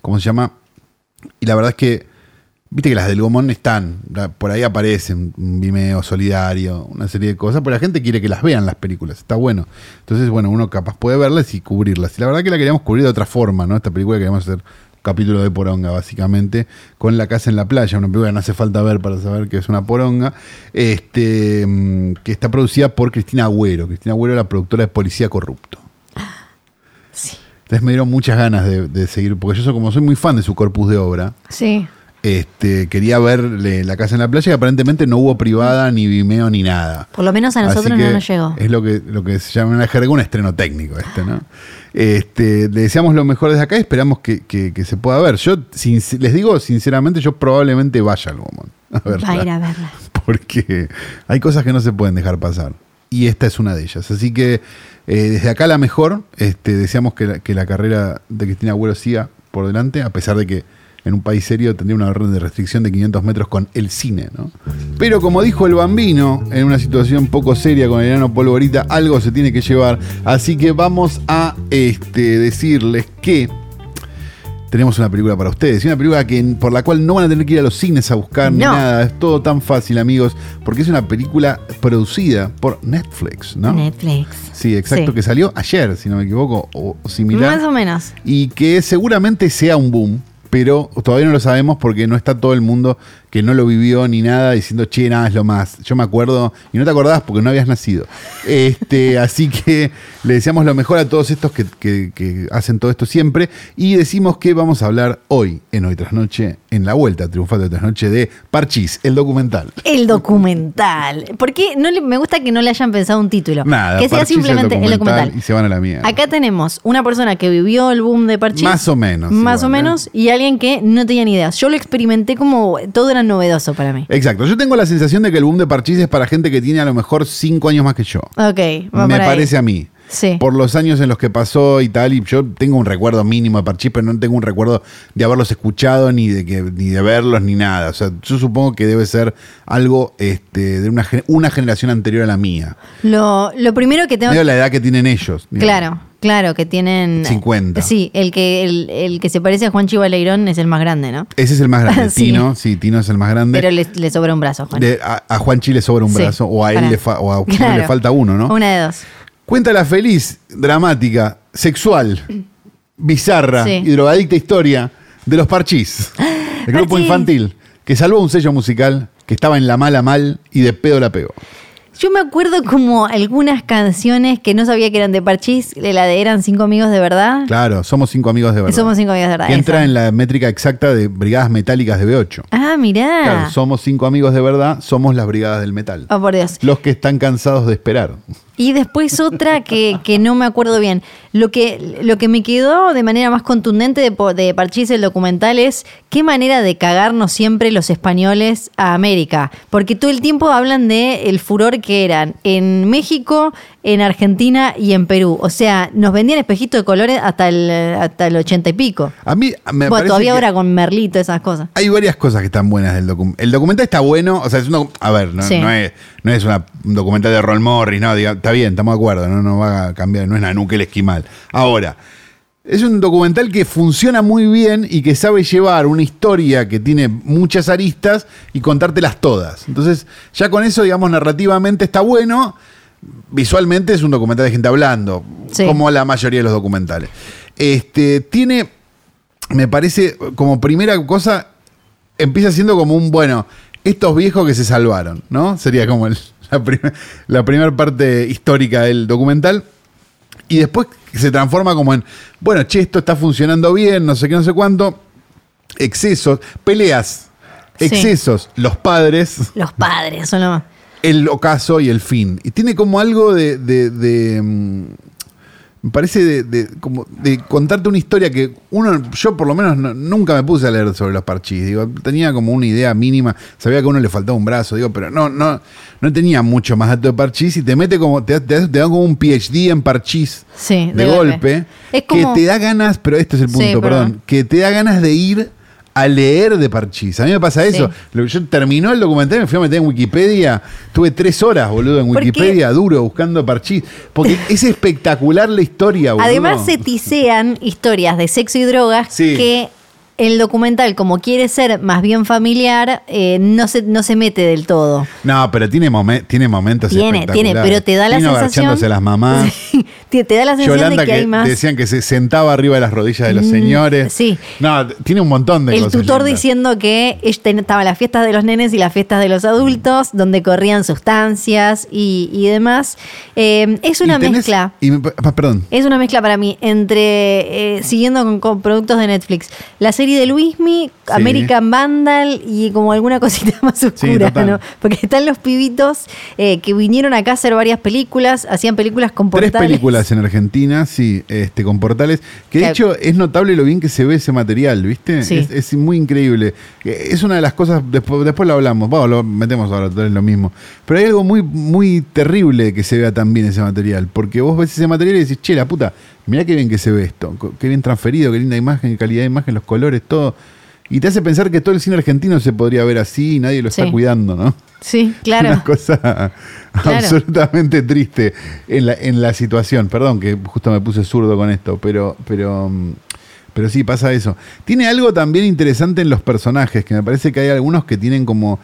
¿Cómo se llama? Y la verdad es que Viste que las del Gomón están, por ahí aparecen, un Vimeo solidario, una serie de cosas, pero la gente quiere que las vean las películas, está bueno. Entonces, bueno, uno capaz puede verlas y cubrirlas. Y la verdad que la queríamos cubrir de otra forma, ¿no? Esta película queríamos hacer un capítulo de poronga, básicamente, con La Casa en la Playa, una película que no hace falta ver para saber que es una poronga, este, mm, que está producida por Cristina Agüero. Cristina Agüero es la productora de Policía Corrupto. Sí. Entonces me dieron muchas ganas de, de seguir, porque yo soy, como soy muy fan de su corpus de obra, Sí. Este, quería verle La Casa en la Playa, que aparentemente no hubo privada, ni Vimeo, ni nada. Por lo menos a nosotros no nos llegó. Es lo que, lo que se llama en la jerga un estreno técnico este, ¿no? Este, le deseamos lo mejor desde acá y esperamos que, que- que se pueda ver. Yo sin- les digo sinceramente, yo probablemente vaya al Gomón a verla. Va a ir a verla. Porque hay cosas que no se pueden dejar pasar. Y esta es una de ellas. Así que eh, desde acá la mejor, este, deseamos que la, que la carrera de Cristina Agüero siga por delante, a pesar de que en un país serio tendría una orden de restricción de 500 metros con el cine, ¿no? Pero como dijo el bambino, en una situación poco seria con el enano Polvorita, algo se tiene que llevar. Así que vamos a este, decirles que tenemos una película para ustedes. Y una película que, por la cual no van a tener que ir a los cines a buscar ni nada. Es todo tan fácil, amigos, porque es una película producida por Netflix, ¿no? Netflix. Sí, exacto, Sí. que salió ayer, si no me equivoco, o similar. Más o menos. Y que seguramente sea un boom, pero todavía no lo sabemos porque no está todo el mundo que no lo vivió ni nada diciendo, che, nada, es lo más. Yo me acuerdo, y no te acordás porque no habías nacido. Este, así que le deseamos lo mejor a todos estos que, que- que hacen todo esto siempre. Y decimos que vamos a hablar hoy, en Hoy Tras Noche, en la vuelta triunfal de Hoy Tras Noche, de Parchís, el documental. El documental. ¿Por qué no le- me gusta que no le hayan pensado un título? Nada, que sea Parchís, simplemente el documental. Y se van a la mierda. Acá tenemos una persona que vivió el boom de Parchís. Más o menos, Más igual, o ¿eh? menos. Y alguien que no tenía ni idea. Yo lo experimenté como todo era novedoso para mí. Exacto. Yo tengo la sensación de que el boom de Parchís es para gente que tiene a lo mejor cinco años más que yo. Ok, va Me por ahí. parece a mí. Sí. Por los años en los que pasó y tal, y yo tengo un recuerdo mínimo de Parchís, pero no tengo un recuerdo de haberlos escuchado, ni de que, ni de verlos, ni nada. O sea, yo supongo que debe ser algo este, de una, una generación anterior a la mía. Lo, lo primero que tengo Medio la edad que tienen ellos. digamos. Claro, claro, que tienen. 50. Sí, el que, el, el que se parece a Juan Chivaleirón es el más grande, ¿no? Ese es el más grande. Sí. Tino, sí, Tino es el más grande. Pero le, le sobra un brazo, Juan. De- a, a Juan Chile sobra un Sí, brazo, o a él para- le, fa- o a Claro. le falta uno, ¿no? Una de dos. Cuenta la feliz, dramática, sexual, bizarra Sí. y drogadicta historia de los Parchís, el grupo Parchís. infantil que salvó un sello musical que estaba en la mala mal y de pedo la pegó. Yo me acuerdo como algunas canciones que no sabía que eran de Parchís, de la de Eran Cinco Amigos de Verdad. Claro, somos cinco amigos de verdad. Somos Cinco Amigos de Verdad. que entra esa. en la métrica exacta de brigadas metálicas de B8. Ah, mirá. Claro, somos cinco amigos de verdad, somos las brigadas del metal. Oh, por Dios. Los que están cansados de esperar. Y después otra que, que no me acuerdo bien. Lo que, lo que me quedó de manera más contundente de, de Parchís el documental es qué manera de cagarnos siempre los españoles a América. Porque todo el tiempo hablan de el furor que eran en México, en Argentina y en Perú. O sea, nos vendían espejitos de colores hasta el, hasta el ochenta y pico. A mí me Bueno, parece todavía ahora con Merlito, esas cosas. Hay varias cosas que están buenas del documental. El documental está bueno, o sea, es un, a ver, no, Sí. no es, no es una- un documental de Ron Morris, no, diga, está bien, estamos de acuerdo, no, no va a cambiar, no es Nanuque el esquimal. Ahora, es un documental que funciona muy bien y que sabe llevar una historia que tiene muchas aristas y contártelas todas. Entonces, ya con eso, digamos, narrativamente está bueno. Visualmente es un documental de gente hablando, Sí. como la mayoría de los documentales. Este, tiene me parece como primera cosa, empieza siendo como un, bueno, estos viejos que se salvaron, ¿no? Sería como el- la, prim- la primera parte histórica del documental. Y después se transforma como en, bueno, che, esto está funcionando bien, no sé qué, no sé cuánto. Excesos, peleas, Sí. excesos, los padres, Los padres son lo más. el ocaso y el fin. Y tiene como algo de. de- de, mm, me parece de, de- como de contarte una historia que uno, yo por lo menos no- nunca me puse a leer sobre los parchís. Digo, tenía como una idea mínima, sabía que a uno le faltaba un brazo, digo, pero no, no, no tenía mucho más dato de parchís y te mete como, te, te, te da como un PhD en parchís Sí, de, golpe, Es como. que te da ganas, pero este es el Sí, punto, perdón. perdón, que te da ganas de ir a leer de Parchís. A mí me pasa eso. Yo terminó el documental, me fui a meter en Wikipedia, tuve tres horas, boludo, en. Wikipedia, duro, buscando Parchís. Porque es espectacular la historia, boludo. Además se tisean historias de sexo y drogas Sí. que el documental, como quiere ser más bien familiar, eh, no, se, no se mete del todo. No, pero tiene, momen- tiene momentos Tiene, tiene, pero te da la Tino sensación. las mamás. te, te da la sensación Yolanda de que, que, hay más. decían que se sentaba arriba de las rodillas de los Mm, señores. sí. No, tiene un montón de el cosas. tutor lindas. diciendo que estaban las fiestas de los nenes y las fiestas de los adultos, donde corrían sustancias y, y demás. Eh, es una Y tenés- mezcla. y me- perdón. Es una mezcla para mí entre, eh, siguiendo con, con productos de Netflix, la serie de Luismi, American Vandal y como alguna cosita más oscura. ¿no? Porque están los pibitos eh, que vinieron acá a hacer varias películas, hacían películas con Tres portales. películas en Argentina, sí, este, con portales. Que de hecho es notable lo bien que se ve ese material, ¿viste? Sí. Es, es muy increíble. Eh, Es una de las cosas, después, después lo hablamos, bueno, lo metemos ahora, todo es lo mismo. Pero hay algo muy, muy terrible que se vea tan bien ese material. Porque vos ves ese material y decís, che, la puta, mirá qué bien que se ve esto. Qué bien transferido, qué linda imagen, qué calidad de imagen, los colores, todo. Y te hace pensar que todo el cine argentino se podría ver así y nadie lo está cuidando, ¿no? Sí, claro. Una cosa Claro. absolutamente triste en la, en la situación. Perdón que justo me puse zurdo con esto, pero, pero, mm, pero sí pasa eso. Tiene algo también interesante en los personajes, que me parece que hay algunos que tienen como,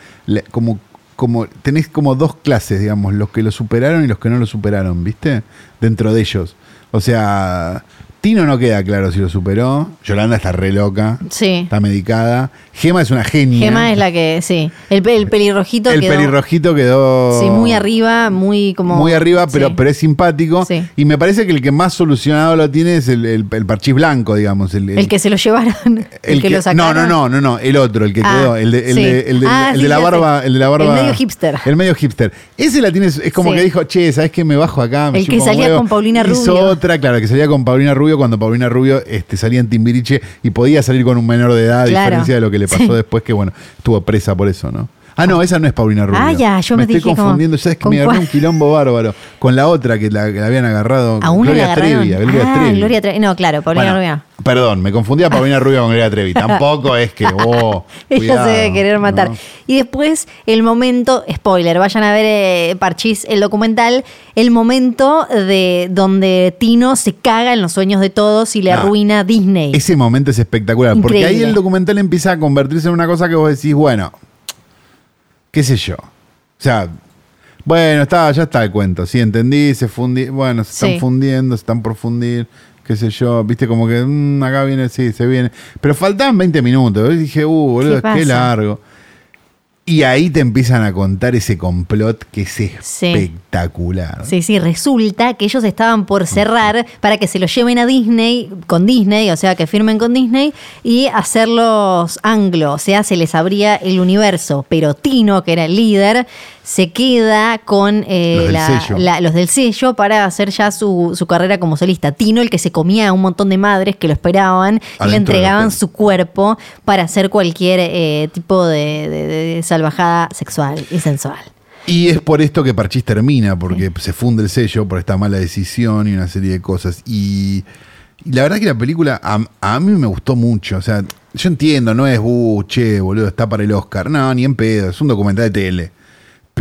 como, como tenés como dos clases, digamos, los que lo superaron y los que no lo superaron, ¿viste? Dentro de ellos. O sea, Tino no queda claro si lo superó. Yolanda está re loca. Sí. Está medicada. Gema es una genia. Gema es la que, sí. El, pe- el pelirrojito El quedó- pelirrojito quedó. Sí, muy arriba, muy como. Muy arriba, pero, sí. pero es simpático. Sí. Y me parece que el que más solucionado lo tiene es el, el, el parchís blanco, digamos. El, El que se lo llevaron. El, que, lo no, sacaron. no, no, no, no, el otro, el que Ah, quedó, el de, el sí. de, el de- Ah, el sí, de la barba, el de la barba. El medio hipster. El medio hipster. Ese la tienes, es como que dijo, che, ¿sabes qué? Me bajo acá. Me El que salía huevo". con Paulina Hizo Rubio. otra, claro, que salía con Paulina Rubio cuando Paulina Rubio este, salía en Timbiriche y podía salir con un menor de edad, a diferencia de lo que le pasó Sí. después, que bueno, estuvo presa por eso, ¿no? Ah, no, esa no es Paulina Rubio. Ah, ya, yo me estoy dije como, confundiendo, ¿sabes que ¿con me agarró un quilombo bárbaro? Con la otra que la, que la habían agarrado. A una Gloria. Trevi, ah, Trevi. Gloria Trevi. No, claro, Paulina Bueno, Rubio. Perdón, me confundía Paulina Rubio con Gloria Trevi. Tampoco es que, oh, Ella se debe querer matar. ¿no? Y después, el momento, spoiler, vayan a ver eh, Parchís, el documental, el momento de donde Tino se caga en los sueños de todos y le Ah, arruina Disney. Ese momento es espectacular, porque ahí Increíble. el documental empieza a convertirse en una cosa que vos decís, bueno, qué sé yo. O sea, bueno, está, ya está el cuento, sí, entendí, se fundí, bueno, se están fundiendo, se están por fundir, qué sé yo, viste como que mm, acá viene, sí, se viene. Pero faltaban 20 minutos, yo dije, uh, boludo, ¿Qué qué, largo. Y ahí te empiezan a contar ese complot que es espectacular. Sí, sí, resulta que ellos estaban por cerrar para que se lo lleven a Disney, con Disney, o sea, que firmen con Disney y hacerlos anglo, o sea, se les abría el universo. Pero Tino, que era el líder, se queda con eh, Los del la- sello. la- los del sello para hacer ya su, su carrera como solista. Tino, el que se comía a un montón de madres que lo esperaban y le entregaban su cuerpo para hacer cualquier eh, tipo de- de- de salvajada sexual y sensual. Y es por esto que Parchís termina, porque se funde el sello por esta mala decisión y una serie de cosas. Y, y la verdad que la película a, a mí me gustó mucho. O sea, yo entiendo, no es, uh, che, boludo, está para el Oscar. No, ni en pedo, es un documental de tele.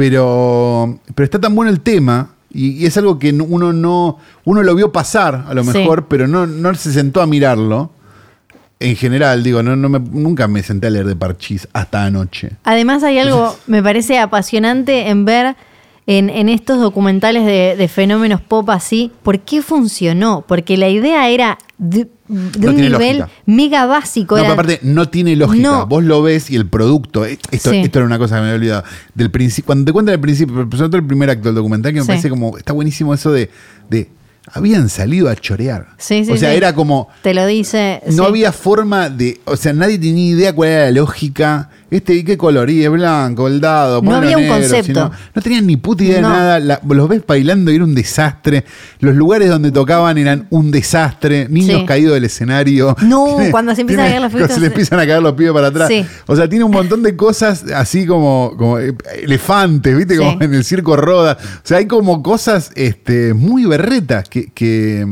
Pero, pero está tan bueno el tema. Y, y es algo que no- uno no. Uno lo vio pasar, a lo Sí. mejor, pero no, no se sentó a mirarlo. En general, digo, no, no me- nunca me senté a leer de Parchís hasta anoche. Además hay algo, me parece apasionante en ver en, en estos documentales de, de fenómenos pop así, ¿por qué funcionó? Porque la idea era de, de No un nivel lógica. mega básico. No, era- pero aparte no tiene lógica. No. Vos lo ves y el producto. eh, Esto, Sí. esto era una cosa que me había olvidado. Del principio, cuando te cuentan el principio, sobre todo el primer acto del documental, que me Sí. parece como. Está buenísimo eso de. de habían salido a chorear. Sí, sí, o sea, sí. era como. Te lo dice. No había forma de. O sea, nadie tenía idea cuál era la lógica. Este, ¿y qué color? Y es blanco, el dado. No había un negro, concepto. si no, tenían ni puta idea No. de nada. La- los ves bailando y era un desastre. Los lugares donde tocaban eran un desastre. Niños caídos del escenario. No, cuando se empiezan a caer los cuando pibitos, Se le empiezan a caer los pibes para atrás. Sí. O sea, tiene un montón de cosas así como, como eh, elefantes, ¿viste? Como en el circo roda. O sea, hay como cosas este, muy berretas que, que,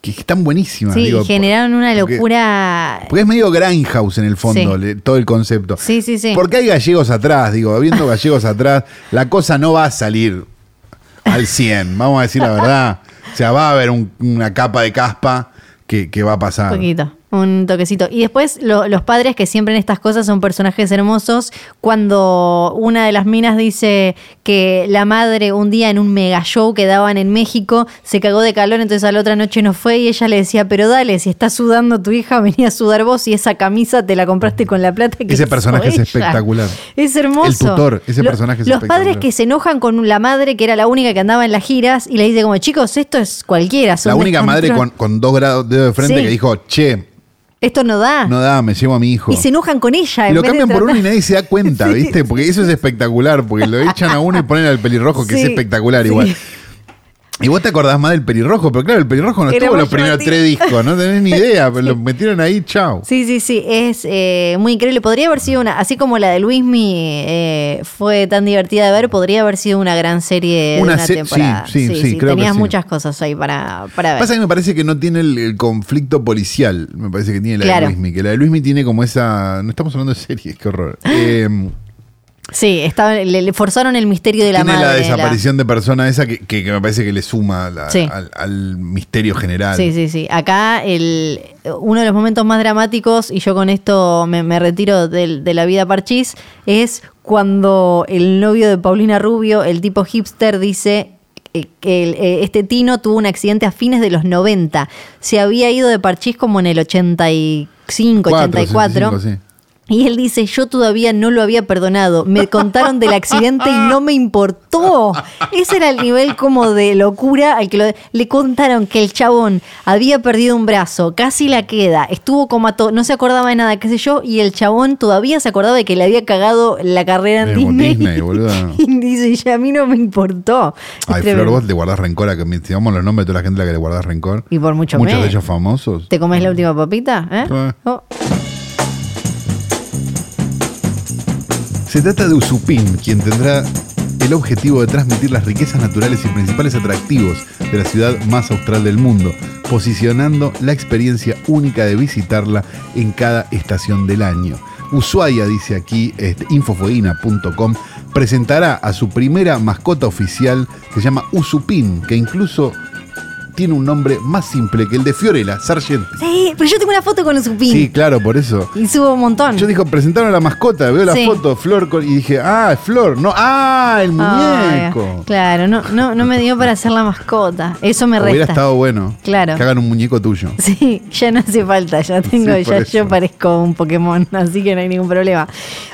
que están buenísimas. Sí, digo, generaron una porque- locura. porque es medio Grindhouse en el fondo, Sí. le- todo el concepto. Sí, sí, sí. Porque hay gallegos atrás, digo, habiendo gallegos atrás, la cosa no va a salir al 100, vamos a decir la verdad. O sea, va a haber un- una capa de caspa que, que va a pasar. Un poquito. Un toquecito. Y después lo- los padres, que siempre en estas cosas son personajes hermosos, cuando una de las minas dice que la madre un día en un mega show que daban en México se cagó de calor, entonces a la otra noche no fue y ella le decía, pero dale, si está sudando tu hija, venía a sudar vos y esa camisa te la compraste con la plata que Ese personaje es ella". espectacular. Es hermoso. El tutor, ese Lo- personaje es Los espectacular. padres que se enojan con la madre, que era la única que andaba en las giras, y le dice como, chicos, esto es cualquiera. son La única madre con, dos grados de frente Sí. que dijo, che, Esto no da. no da, me llevo a mi hijo. Y se enojan con ella. Y lo cambian por uno y nadie se da cuenta, ¿viste? Porque eso es espectacular, porque lo echan a uno y ponen al pelirrojo, que es espectacular igual. Y vos te acordás más del pelirrojo, pero claro, el pelirrojo no Era estuvo muy los primeros tres discos, no tenés ni idea, pero lo metieron ahí, chao. Sí, sí, sí, es eh, muy increíble. Podría haber sido una, así como la de Luismi eh, fue tan divertida de ver, podría haber sido una gran serie Una de una se- temporada. sí, sí, sí, creo que tenías sí. muchas cosas ahí para, para ver. Pasa que me parece que no tiene el, el conflicto policial, me parece que tiene la Claro. de Luismi, que la de Luismi tiene como esa... No estamos hablando de series, qué horror. Eh, Sí, estaba, le, le forzaron el misterio de la tiene madre. la la- desaparición de persona esa que, que- que me parece que le suma la- Sí. al, al misterio general. Sí, sí, sí. Acá el, uno de los momentos más dramáticos, y yo con esto me, me retiro del- de, la vida parchís, es cuando el novio de Paulina Rubio, el tipo hipster, dice eh, que el- eh, este Tino tuvo un accidente a fines de los 90. Se había ido de parchís como en el 85, Cuatro, 84. 65, sí. Y él dice, yo todavía no lo había perdonado. Me contaron del accidente y no me importó. Ese era el nivel como de locura al que lo- le contaron que el chabón había perdido un brazo, casi la queda, estuvo comato, no se acordaba de nada, qué sé yo, y el chabón todavía se acordaba de que le había cagado la carrera en Disney. Disney. Y dice, y a mí no me importó. Ay, Flor, vos le guardás rencor a que mencionamos los nombres de toda la gente a la que le guardás rencor. Y por mucho Muchos de ellos famosos. ¿Te comes la última papita? ¿Eh? Oh. Se trata de Usupin, quien tendrá el objetivo de transmitir las riquezas naturales y principales atractivos de la ciudad más austral del mundo, posicionando la experiencia única de visitarla en cada estación del año. Ushuaia, dice aquí, este, infofueguina.com, presentará a su primera mascota oficial que se llama Usupin, que incluso tiene un nombre más simple que el de Fiorella, Sargenti. Sí, pero yo tengo una foto con Usupin. Sí, claro, por eso. Y subo un montón. Yo dijo, presentaron a la mascota, veo la Sí. foto, Flor, con- y dije, ah, es Flor, no, ah, el Ay, muñeco. claro, no, no, no me dio para hacer la mascota. Eso me Hubiera resta. estado bueno. Claro. Que hagan un muñeco tuyo. Sí, ya no hace falta, ya tengo, Sí, por ya eso. yo parezco un Pokémon, así que no hay ningún problema.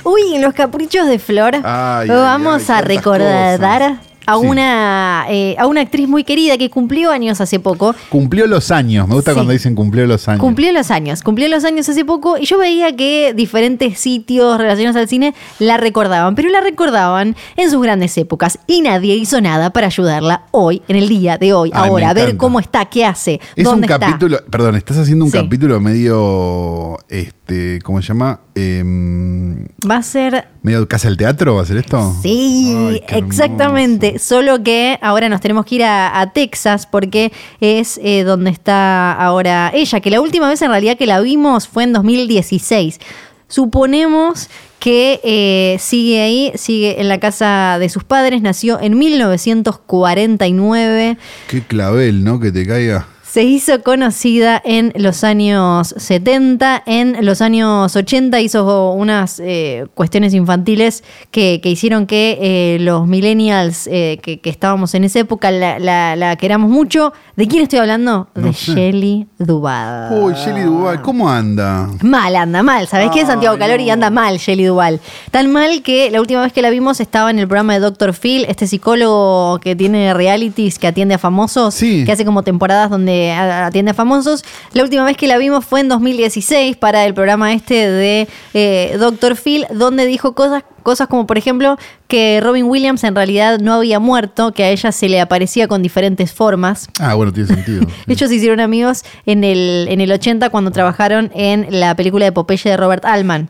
Uy, los caprichos de Flor, Ay, vamos ay, a cuántas recordar. A Sí. una, eh, a una actriz muy querida que cumplió años hace poco. Cumplió los años, me gusta Sí. cuando dicen cumplió los años. Cumplió los años, cumplió los años hace poco y yo veía que diferentes sitios relacionados al cine la recordaban, pero la recordaban en sus grandes épocas y nadie hizo nada para ayudarla hoy, en el día de hoy, Ay, ahora, a ver cómo está, qué hace, Es un dónde está. capítulo, perdón, estás haciendo un Sí. capítulo medio, este, ¿cómo se llama? Em, Va a ser medio casa del teatro, ¿va a ser esto? Sí, Ay, exactamente. Solo que ahora nos tenemos que ir a, Texas porque es eh, donde está ahora ella, que la última vez en realidad que la vimos fue en 2016. Suponemos que eh, sigue ahí, sigue en la casa de sus padres, nació en 1949. Qué clavel, ¿no? Que te caiga. Se hizo conocida en los años 70, en los años 80 hizo unas eh, cuestiones infantiles que, que hicieron que eh, los millennials eh, que, que estábamos en esa época la, la- la queramos mucho. ¿De quién estoy hablando? No de sé. Shelley Duvall. Uy, Shelly Duval, ¿cómo anda? Mal, anda mal. ¿Sabés qué es Santiago Calori? no. Anda mal, Shelly Duval. Tan mal que la última vez que la vimos estaba en el programa de Dr. Phil, este psicólogo que tiene realities, que atiende a famosos, Sí. que hace como temporadas donde a- atiende a famosos. La última vez que la vimos fue en 2016 para el programa este de eh, Dr. Phil, donde dijo cosas, cosas como, por ejemplo, que Robin Williams en realidad no había muerto, que a ella se le aparecía con diferentes formas. Ah, bueno, tiene sentido. Ellos se hicieron amigos en el, en el 80 cuando trabajaron en la película de Popeye de Robert Altman.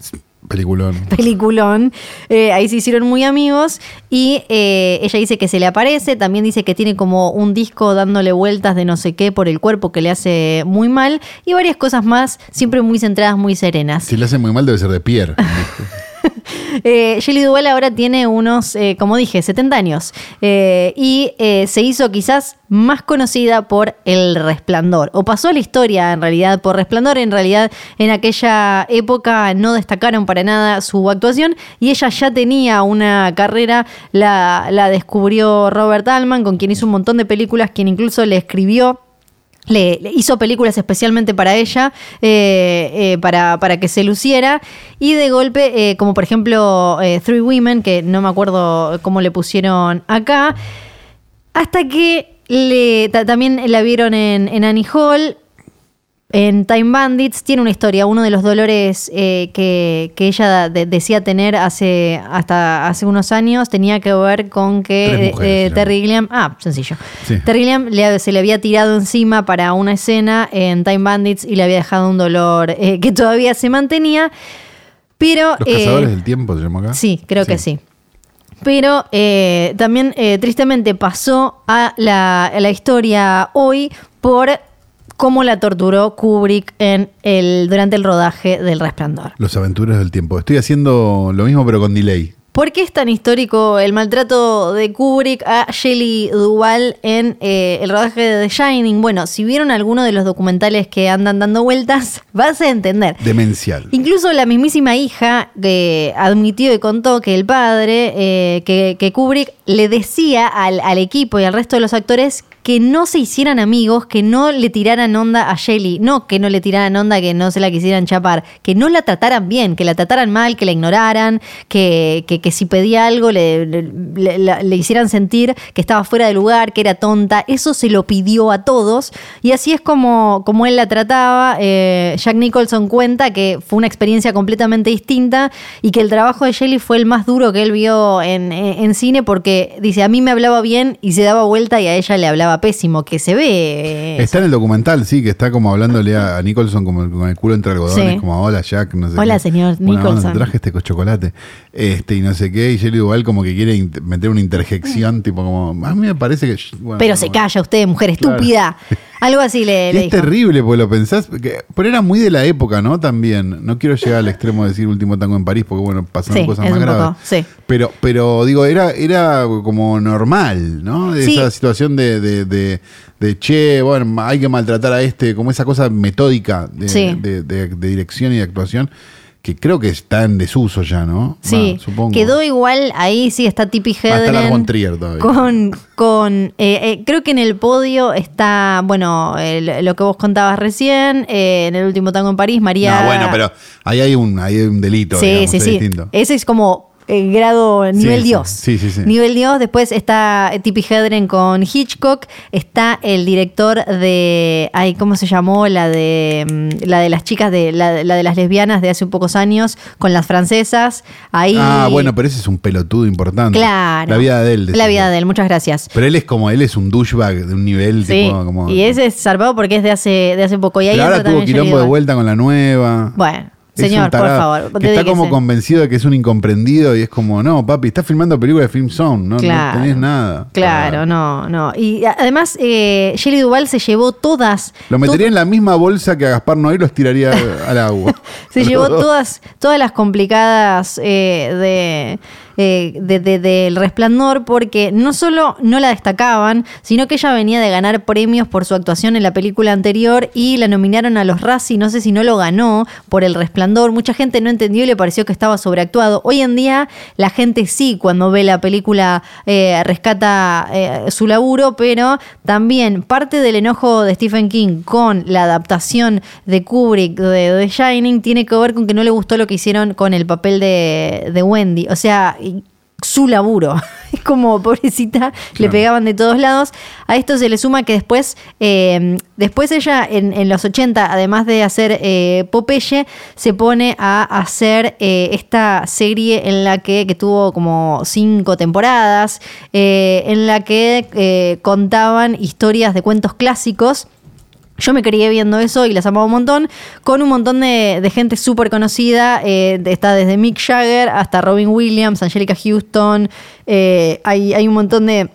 Peliculón. Peliculón. Eh, ahí se hicieron muy amigos y eh, ella dice que se le aparece, también dice que tiene como un disco dándole vueltas de no sé qué por el cuerpo que le hace muy mal y varias cosas más, siempre muy centradas, muy serenas. Si le hace muy mal debe ser de Pierre. Eh, Shelley ahora tiene unos, eh, como dije, 70 años. Eh, y eh, se hizo quizás más conocida por El Resplandor. O pasó a la historia en realidad por Resplandor. En realidad en aquella época no destacaron para nada su actuación. Y ella ya tenía una carrera. La, la descubrió Robert Altman, con quien hizo un montón de películas, quien incluso le escribió. Le, hizo películas especialmente para ella, eh, eh, para, para que se luciera. Y de golpe, eh, como por ejemplo Three Women, que no me acuerdo cómo le pusieron acá, hasta que le, ta- también la vieron en Annie Hall. En Time Bandits tiene una historia, uno de los dolores eh, que, que ella de- decía tener hace hasta hace unos años tenía que ver con que eh, mujeres, eh, llama. Terry Gilliam, ah, sencillo, Sí. Terry Gilliam le- se le había tirado encima para una escena en Time Bandits y le había dejado un dolor eh, que todavía se mantenía, pero Los cazadores del tiempo se llama acá. Sí, creo que sí. Pero también tristemente pasó a la, a la historia hoy por cómo la torturó Kubrick en el, durante el rodaje del Resplandor. Los aventureros del tiempo. Estoy haciendo lo mismo pero con delay. ¿Por qué es tan histórico el maltrato de Kubrick a Shelley Duvall en eh, el rodaje de The Shining? Bueno, si vieron alguno de los documentales que andan dando vueltas, vas a entender. Demencial. Incluso la mismísima hija que admitió y contó que el padre, eh, que, que Kubrick le decía al, al equipo y al resto de los actores que no se hicieran amigos, que no le tiraran onda a Shelley, no que no le tiraran onda, que no se la quisieran chapar, que no la trataran bien, que la trataran mal, que la ignoraran, que, que, si pedía algo le hicieran sentir que estaba fuera de lugar, que era tonta. Eso se lo pidió a todos y así es como, como él la trataba. Eh, Jack Nicholson cuenta que fue una experiencia completamente distinta y que el trabajo de Shelley fue el más duro que él vio en, en- en cine porque dice, a mí me hablaba bien y se daba vuelta y a ella le hablaba pésimo, que se ve. Está en el documental, sí, que está como hablándole a, a Nicholson como con el culo entre algodones, Sí. como hola Jack, no sé Hola, qué. señor onda, Nicholson. traje este chocolate. Este, y no sé qué, y Shelley Duval como que quiere meter una interjección, tipo como, a mí me parece que... bueno, pero se bueno. calla usted, mujer Claro. estúpida. Algo así le, Y le es dijo. terrible, porque lo pensás, que- pero era muy de la época, ¿no? También. No quiero llegar al extremo de decir último tango en París, porque bueno, pasaron Sí, cosas más graves. poco, sí. Pero, pero digo, era, era como normal, ¿no? Esa situación de, de, de, de, che, bueno, hay que maltratar a este, como esa cosa metódica de, Sí. de- dirección y de actuación, que creo que está en desuso ya, ¿no? Sí, supongo. quedó igual, ahí sí está Lars Hedren. von Trier todavía. Con, con eh, eh, creo que en el podio está, bueno, lo que vos contabas recién, eh, en el último tango en París, María. No, bueno, pero ahí hay un, ahí hay un delito, Sí, digamos, sí, sí. distinto. Ese es como el grado nivel sí. Dios. Sí, sí, sí. Nivel Dios. Después está Tippi Hedren con Hitchcock. Está el director de. Ay, ¿cómo se llamó? La de. mm, La de las chicas de. La, la de las lesbianas de hace un pocos años. Con las francesas. Ahí. Ah, bueno, pero ese es un pelotudo importante. Claro. La vida de él. La vida de él, muchas gracias. Pero él es como, él es un douchebag de un nivel Sí, tipo como. y ese es salvado porque es de hace, de hace poco. Y ahí ahora tuvo quilombo de vuelta con la nueva. Bueno, Un señor, por favor. Que está como convencido de que es un incomprendido y es como, no, papi, estás filmando películas de Film Zone, no, Claro. no tenés nada. Claro, no, no. Y además, eh, Shelley Duval se llevó todas. Lo metería en la misma bolsa que a Gaspar Noé y los tiraría al agua. Se llevó todas, todas las complicadas eh, de, eh, de- del resplandor porque no solo no la destacaban, sino que ella venía de ganar premios por su actuación en la película anterior y la nominaron a los Razzie, no sé si no lo ganó por el resplandor. Mucha gente no entendió y le pareció que estaba sobreactuado. Hoy en día la gente sí, cuando ve la película, eh, rescata eh, su laburo, pero también parte del enojo de Stephen King con la adaptación de Kubrick de The Shining tiene que ver con que no le gustó lo que hicieron con el papel de, Wendy. O sea, su laburo. Es como, pobrecita, le pegaban de todos lados. A esto se le suma que después, eh, después ella en, en los 80, además de hacer eh, Popeye, se pone a hacer eh, esta serie en la que, que tuvo como cinco temporadas, en la que contaban historias de cuentos clásicos. Yo me crié viendo eso y las amaba un montón, con un montón de, gente súper conocida. eh, está desde Mick Jagger hasta Robin Williams, Angelica Houston. eh, hay, hay un montón de,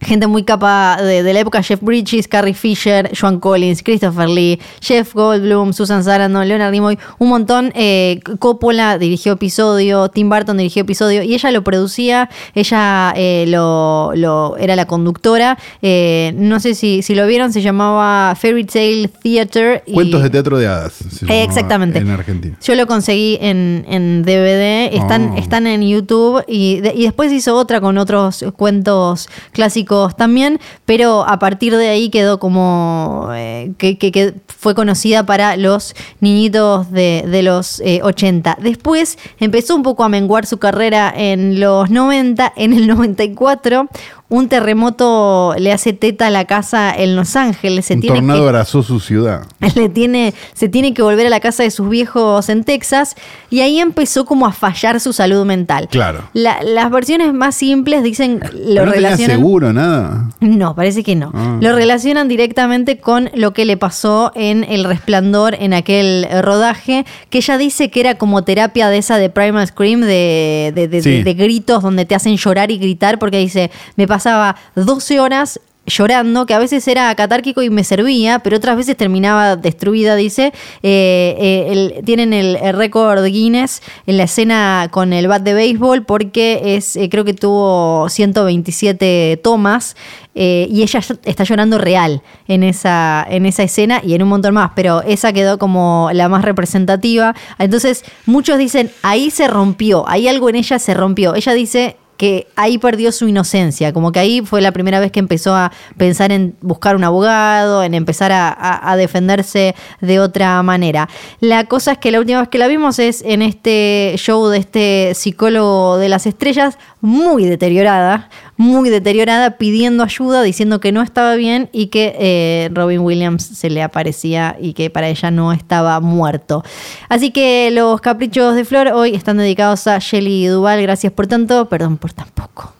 gente muy capa de, de la época, Jeff Bridges, Carrie Fisher, Joan Collins, Christopher Lee, Jeff Goldblum, Susan Sarandon, Leonard Nimoy, un montón. Eh, Coppola dirigió episodio, Tim Burton dirigió episodio y ella lo producía, ella eh, lo, lo- era la conductora. Eh, no sé si, si lo vieron, se llamaba Fairy Tale Theater. y- Cuentos de teatro de hadas. se Exactamente. En Argentina. Yo lo conseguí en, en DVD, están, Oh. están en YouTube y, de- y después hizo otra con otros cuentos clásicos también, pero a partir de ahí quedó como eh, que, que- que fue conocida para los niñitos de, de los eh, 80. Después empezó un poco a menguar su carrera en los 90, en el 94. Un terremoto le hace teta a la casa en Los Ángeles. Se Un tiene tornado que abrazó su ciudad. le tiene, se tiene que volver a la casa de sus viejos en Texas y ahí empezó como a fallar su salud mental. Claro. La- las versiones más simples dicen lo no tenía relacionan. seguro, nada. No, parece que no. Ah. Lo relacionan directamente con lo que le pasó en El Resplandor, en aquel eh, rodaje, que ella dice que era como terapia de esa de Primal Scream, de, de- de- Sí. de- de gritos donde te hacen llorar y gritar, porque dice, me pasaba 12 horas llorando, que a veces era catárquico y me servía, pero otras veces terminaba destruida, dice. Eh, eh, el- tienen el, récord Guinness en la escena con el bat de béisbol porque es eh, creo que tuvo 127 tomas y ella está llorando real en esa, en esa escena y en un montón más, pero esa quedó como la más representativa. Entonces muchos dicen, ahí se rompió, ahí algo en ella se rompió. Ella dice que ahí perdió su inocencia, como que ahí fue la primera vez que empezó a pensar en buscar un abogado, en empezar a, defenderse de otra manera. La cosa es que la última vez que la vimos es en este show de este psicólogo de las estrellas, muy deteriorada, muy deteriorada, pidiendo ayuda, diciendo que no estaba bien y que eh, Robin Williams se le aparecía y que para ella no estaba muerto. Así que los caprichos de Flor hoy están dedicados a Shelly Duval. Gracias por tanto, perdón por tan poco.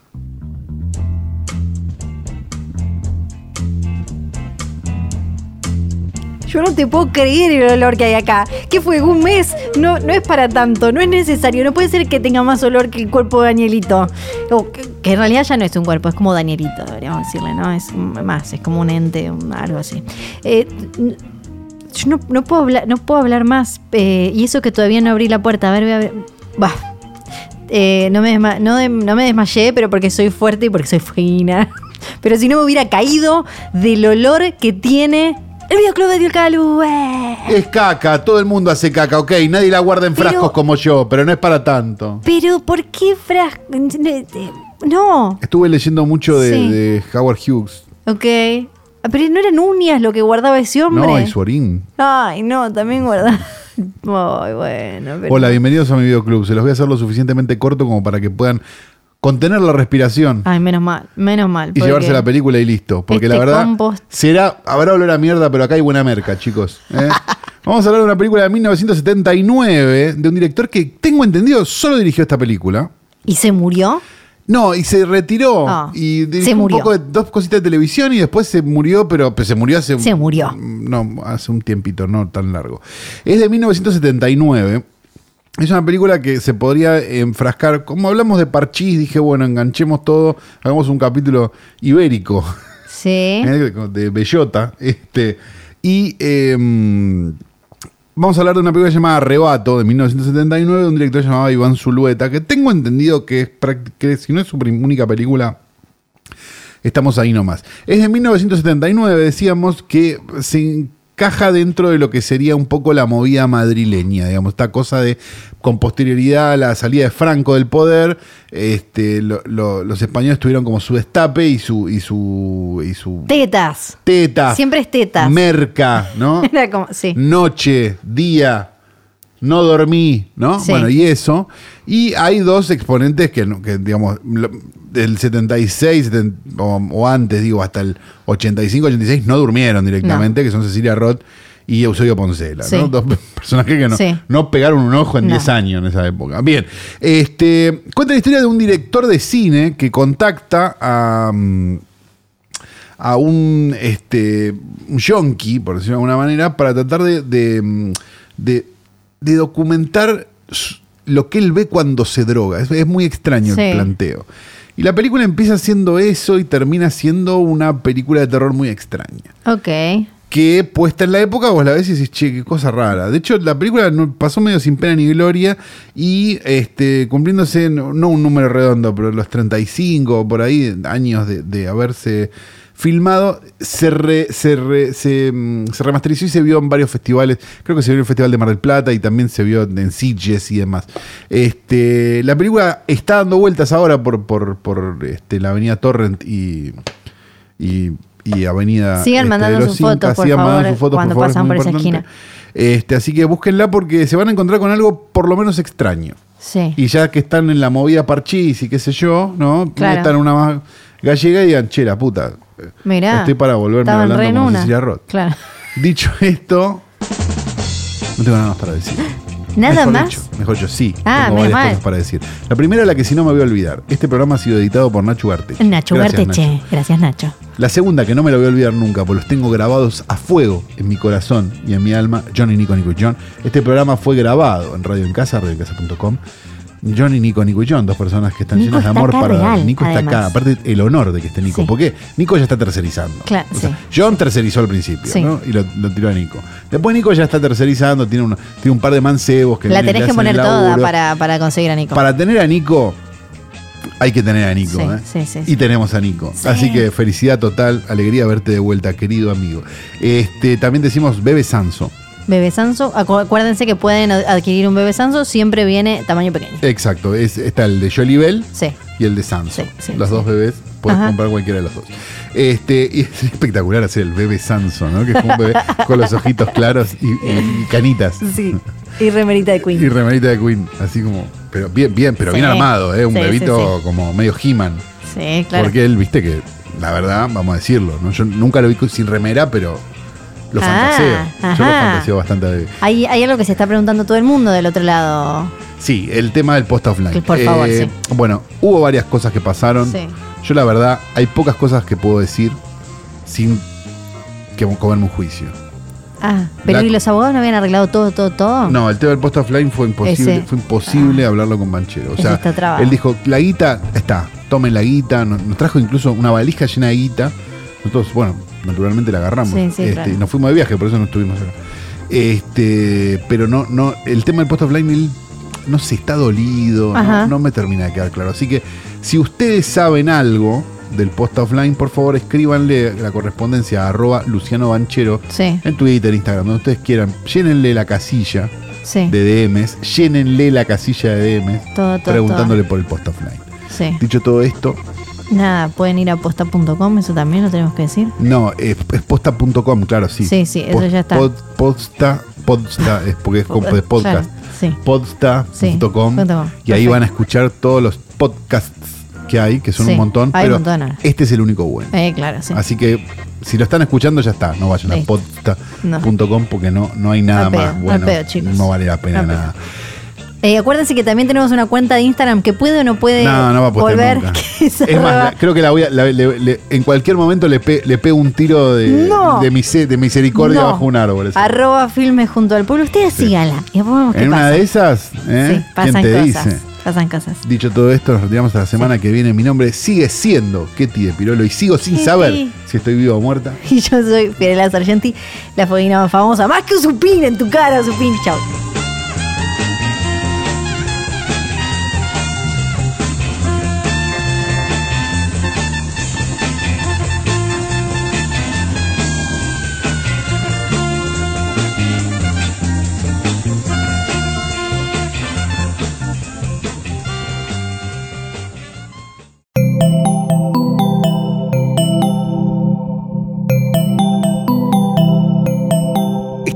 Yo no te puedo creer el olor que hay acá. ¿Qué fue? ¿Un mes? No, no es para tanto, no es necesario. No puede ser que tenga más olor que el cuerpo de Danielito. O que, en realidad ya no es un cuerpo, es como Danielito, deberíamos decirle, ¿no? Es más, es como un ente, algo así. Eh, yo no, no puedo hablar, no puedo hablar más. eh, y eso que todavía no abrí la puerta. A ver, voy a ver. Bah. Eh, no, me no, no me desmayé, pero porque soy fuerte y porque soy fina. Pero si no me hubiera caído del olor que tiene el videoclub de Diolcalu. eh. Es caca, todo el mundo hace caca, ok. Nadie la guarda en Pero- frascos como yo, pero no es para tanto. Pero ¿por qué frasco? No. Estuve leyendo mucho de, Sí. de Howard Hughes. Ok. Ah, Pero no eran uñas lo que guardaba ese hombre. No, y su orín. Ay, no, también guardaba. Ay, bueno. pero- Hola, bienvenidos a mi videoclub. Se los voy a hacer lo suficientemente corto como para que puedan contener la respiración Ay, menos mal, menos mal. y llevarse la película y listo. Porque este la verdad, compost- será, habrá olor a mierda, pero acá hay buena merca, chicos. ¿eh? Vamos a hablar de una película de 1979 de un director que tengo entendido solo dirigió esta película. ¿Y se murió? No, y se retiró Ah, y se dirigió un poco de dos cositas de televisión y después se murió, pero pues, se murió hace Se murió. no, hace un tiempito, no tan largo. Es de 1979. Es una película que se podría enfrascar, como hablamos de Parchís, dije, bueno, enganchemos todo, hagamos un capítulo ibérico Sí. ¿eh? de Bellota. Este, y em, vamos a hablar de una película llamada Arrebato de 1979 de un director llamado Iván Zulueta, que tengo entendido que es que si no es su única película, estamos ahí nomás. Es de 1979, decíamos que se encaja dentro de lo que sería un poco la movida madrileña, digamos, esta cosa de con posterioridad a la salida de Franco del poder, este, lo- lo- los españoles tuvieron como su destape y su y su y su Tetas. teta, Siempre es tetas. merca, ¿no? Era como, sí. Noche, día, no dormí, ¿no? Sí. Bueno, y eso. Y hay dos exponentes que, no- que, digamos, del 76 seten- o, o antes, digo, hasta el 85, 86, no durmieron directamente, que son Cecilia Roth y Eusebio Poncela, Sí. ¿no? Dos personajes que no, Sí. no pegaron un ojo en No. 10 años en esa época. Bien, este, cuenta la historia de un director de cine que contacta a... mm, a un, este, un yonki, por decirlo de alguna manera, para tratar de, de, mm, de- de documentar lo que él ve cuando se droga. Es, es muy extraño Sí. el planteo. Y la película empieza siendo eso y termina siendo una película de terror muy extraña. Ok. Que puesta en la época vos la ves y decís, che, qué cosa rara. De hecho, la película pasó medio sin pena ni gloria y este, cumpliéndose, no un número redondo, pero los 35 o por ahí años de, de haberse filmado, se, re- se, re- se, mm, se remasterizó y se vio en varios festivales. Creo que se vio en el Festival de Mar del Plata y también se vio en Sitges y demás. Este, la película está dando vueltas ahora por, por, por este, la avenida Torrent y, y, y avenida... Sigan este, mandando sus fotos, por Sigan favor, mandando sus fotos, cuando por favor, es pasan por esa importante. Este, así que búsquenla porque se van a encontrar con algo por lo menos extraño. Sí. Y ya que están en la movida parchís y qué sé yo, ¿no? Claro. Metan una más gallega y digan, che, la puta. Mirá. Estoy para volverme hablando como una. Cecilia Roth. Claro. Dicho esto, no tengo nada más para decir. ¿Nada Mejor más? mejor dicho, sí. Ah, tengo varias mal. cosas para decir. La primera, la que si no me voy a olvidar. Este programa ha sido editado por Nacho Ugarte. Nacho Gracias, Garteche. Nacho. Gracias, Nacho. La segunda, que no me la voy a olvidar nunca, porque los tengo grabados a fuego en mi corazón y en mi alma, John y Nico, Nico y John. Este programa fue grabado en Radio en Casa, radioencasa.com. John y Nico, Nico y John, dos personas que están Nico llenas de amor para real, Nico está acá, aparte el honor de que esté Nico, Sí. porque Nico ya está tercerizando. Claro, O sea, sí. John tercerizó al principio, Sí. ¿no? Y lo, lo tiró a Nico. Después Nico ya está tercerizando, tiene, un- tiene un par de mancebos que La tenés que poner toda para, para conseguir a Nico. Para tener a Nico, hay que tener a Nico. Sí, ¿eh? sí, sí, Y tenemos a Nico. Sí. Así que felicidad total, alegría verte de vuelta, querido amigo. Este, también decimos Bebe Sanso. Bebé Sanso. Acu- Acuérdense que pueden ad- adquirir un bebé Sanso. Siempre viene tamaño pequeño. Exacto, es, está el de Jolly Bell Sí. y el de Sanso. Sí, sí, los dos bebés, puedes Ajá. comprar cualquiera de los dos. Este, y es espectacular hacer el bebé Sanso, ¿no? Que es como un bebé con los ojitos claros y, y- y canitas. Sí. Y remerita de Queen. Y remerita de Queen, así como, pero bien, bien, pero bien armado, ¿eh? Un bebito como medio He-Man. Sí, claro. Porque él, viste que, la verdad, vamos a decirlo, ¿no? Yo nunca lo vi sin remera, pero lo Ah, fantaseo. Yo lo fantaseo bastante. Hay, hay algo que se está preguntando todo el mundo del otro lado. Sí, el tema del post offline. Por favor, sí. Bueno, hubo varias cosas que pasaron. Sí. Yo la verdad, hay pocas cosas que puedo decir sin que comerme un juicio. Ah, pero La- ¿y los abogados no habían arreglado todo, todo, todo? No, el tema del post offline fue imposible, Ese- fue imposible hablarlo con Banchero. O Ese sea, está él dijo, la guita está, tomen la guita, nos, nos trajo incluso una valija llena de guita. Nosotros, bueno, naturalmente la agarramos. Sí, sí, Este, claro. y Nos fuimos de viaje, por eso no estuvimos acá. Este, pero no, no, el tema del post offline, él no se está dolido, no, no me termina de quedar claro. Así que, si ustedes saben algo del post offline, por favor escríbanle la correspondencia a arroba Luciano Banchero Sí, en Twitter, Instagram, donde ustedes quieran. Llénenle la casilla sí. de DMs, llénenle la casilla de DMs Todo, todo, preguntándole por el post offline. Sí. Dicho todo esto, Nada, pueden ir a posta.com, eso también lo tenemos que decir. no, es, es posta.com, claro, sí. Sí, sí, eso ya está. pod- posta, podsta, es porque es como de podcast. Claro, sí. Podsta.com Sí, y ahí van a escuchar todos los podcasts que hay, que son Sí, un montón, hay pero un montón este es el único bueno. Eh, claro, sí. Así que si lo están escuchando ya está, no vayan a Listo. podsta.com porque no, no hay nada pedo, más bueno. pedo, chicos. No vale la pena pedo. nada. Eh, acuérdense que también tenemos una cuenta de Instagram que puede o no puede No, no va a postear volver. nunca. es más, la- creo que la voy a, la- le- le- en cualquier momento le, pe- le pego un tiro de, No. de, mise- de misericordia bajo un árbol. así. Arroba filmes junto al pueblo. Ustedes síganla. Y vemos qué En una pasa. de esas, ¿eh? Sí, pasan ¿quién te cosas. dice? Pasan cosas. Dicho todo esto, nos retiramos hasta la semana que viene. Mi nombre sigue siendo Ketty de Pirolo y sigo sin saber si estoy viva o muerta. Y yo soy Fiorella Sargenti, la foguina más famosa. Más que un supín en tu cara, supín. Chao.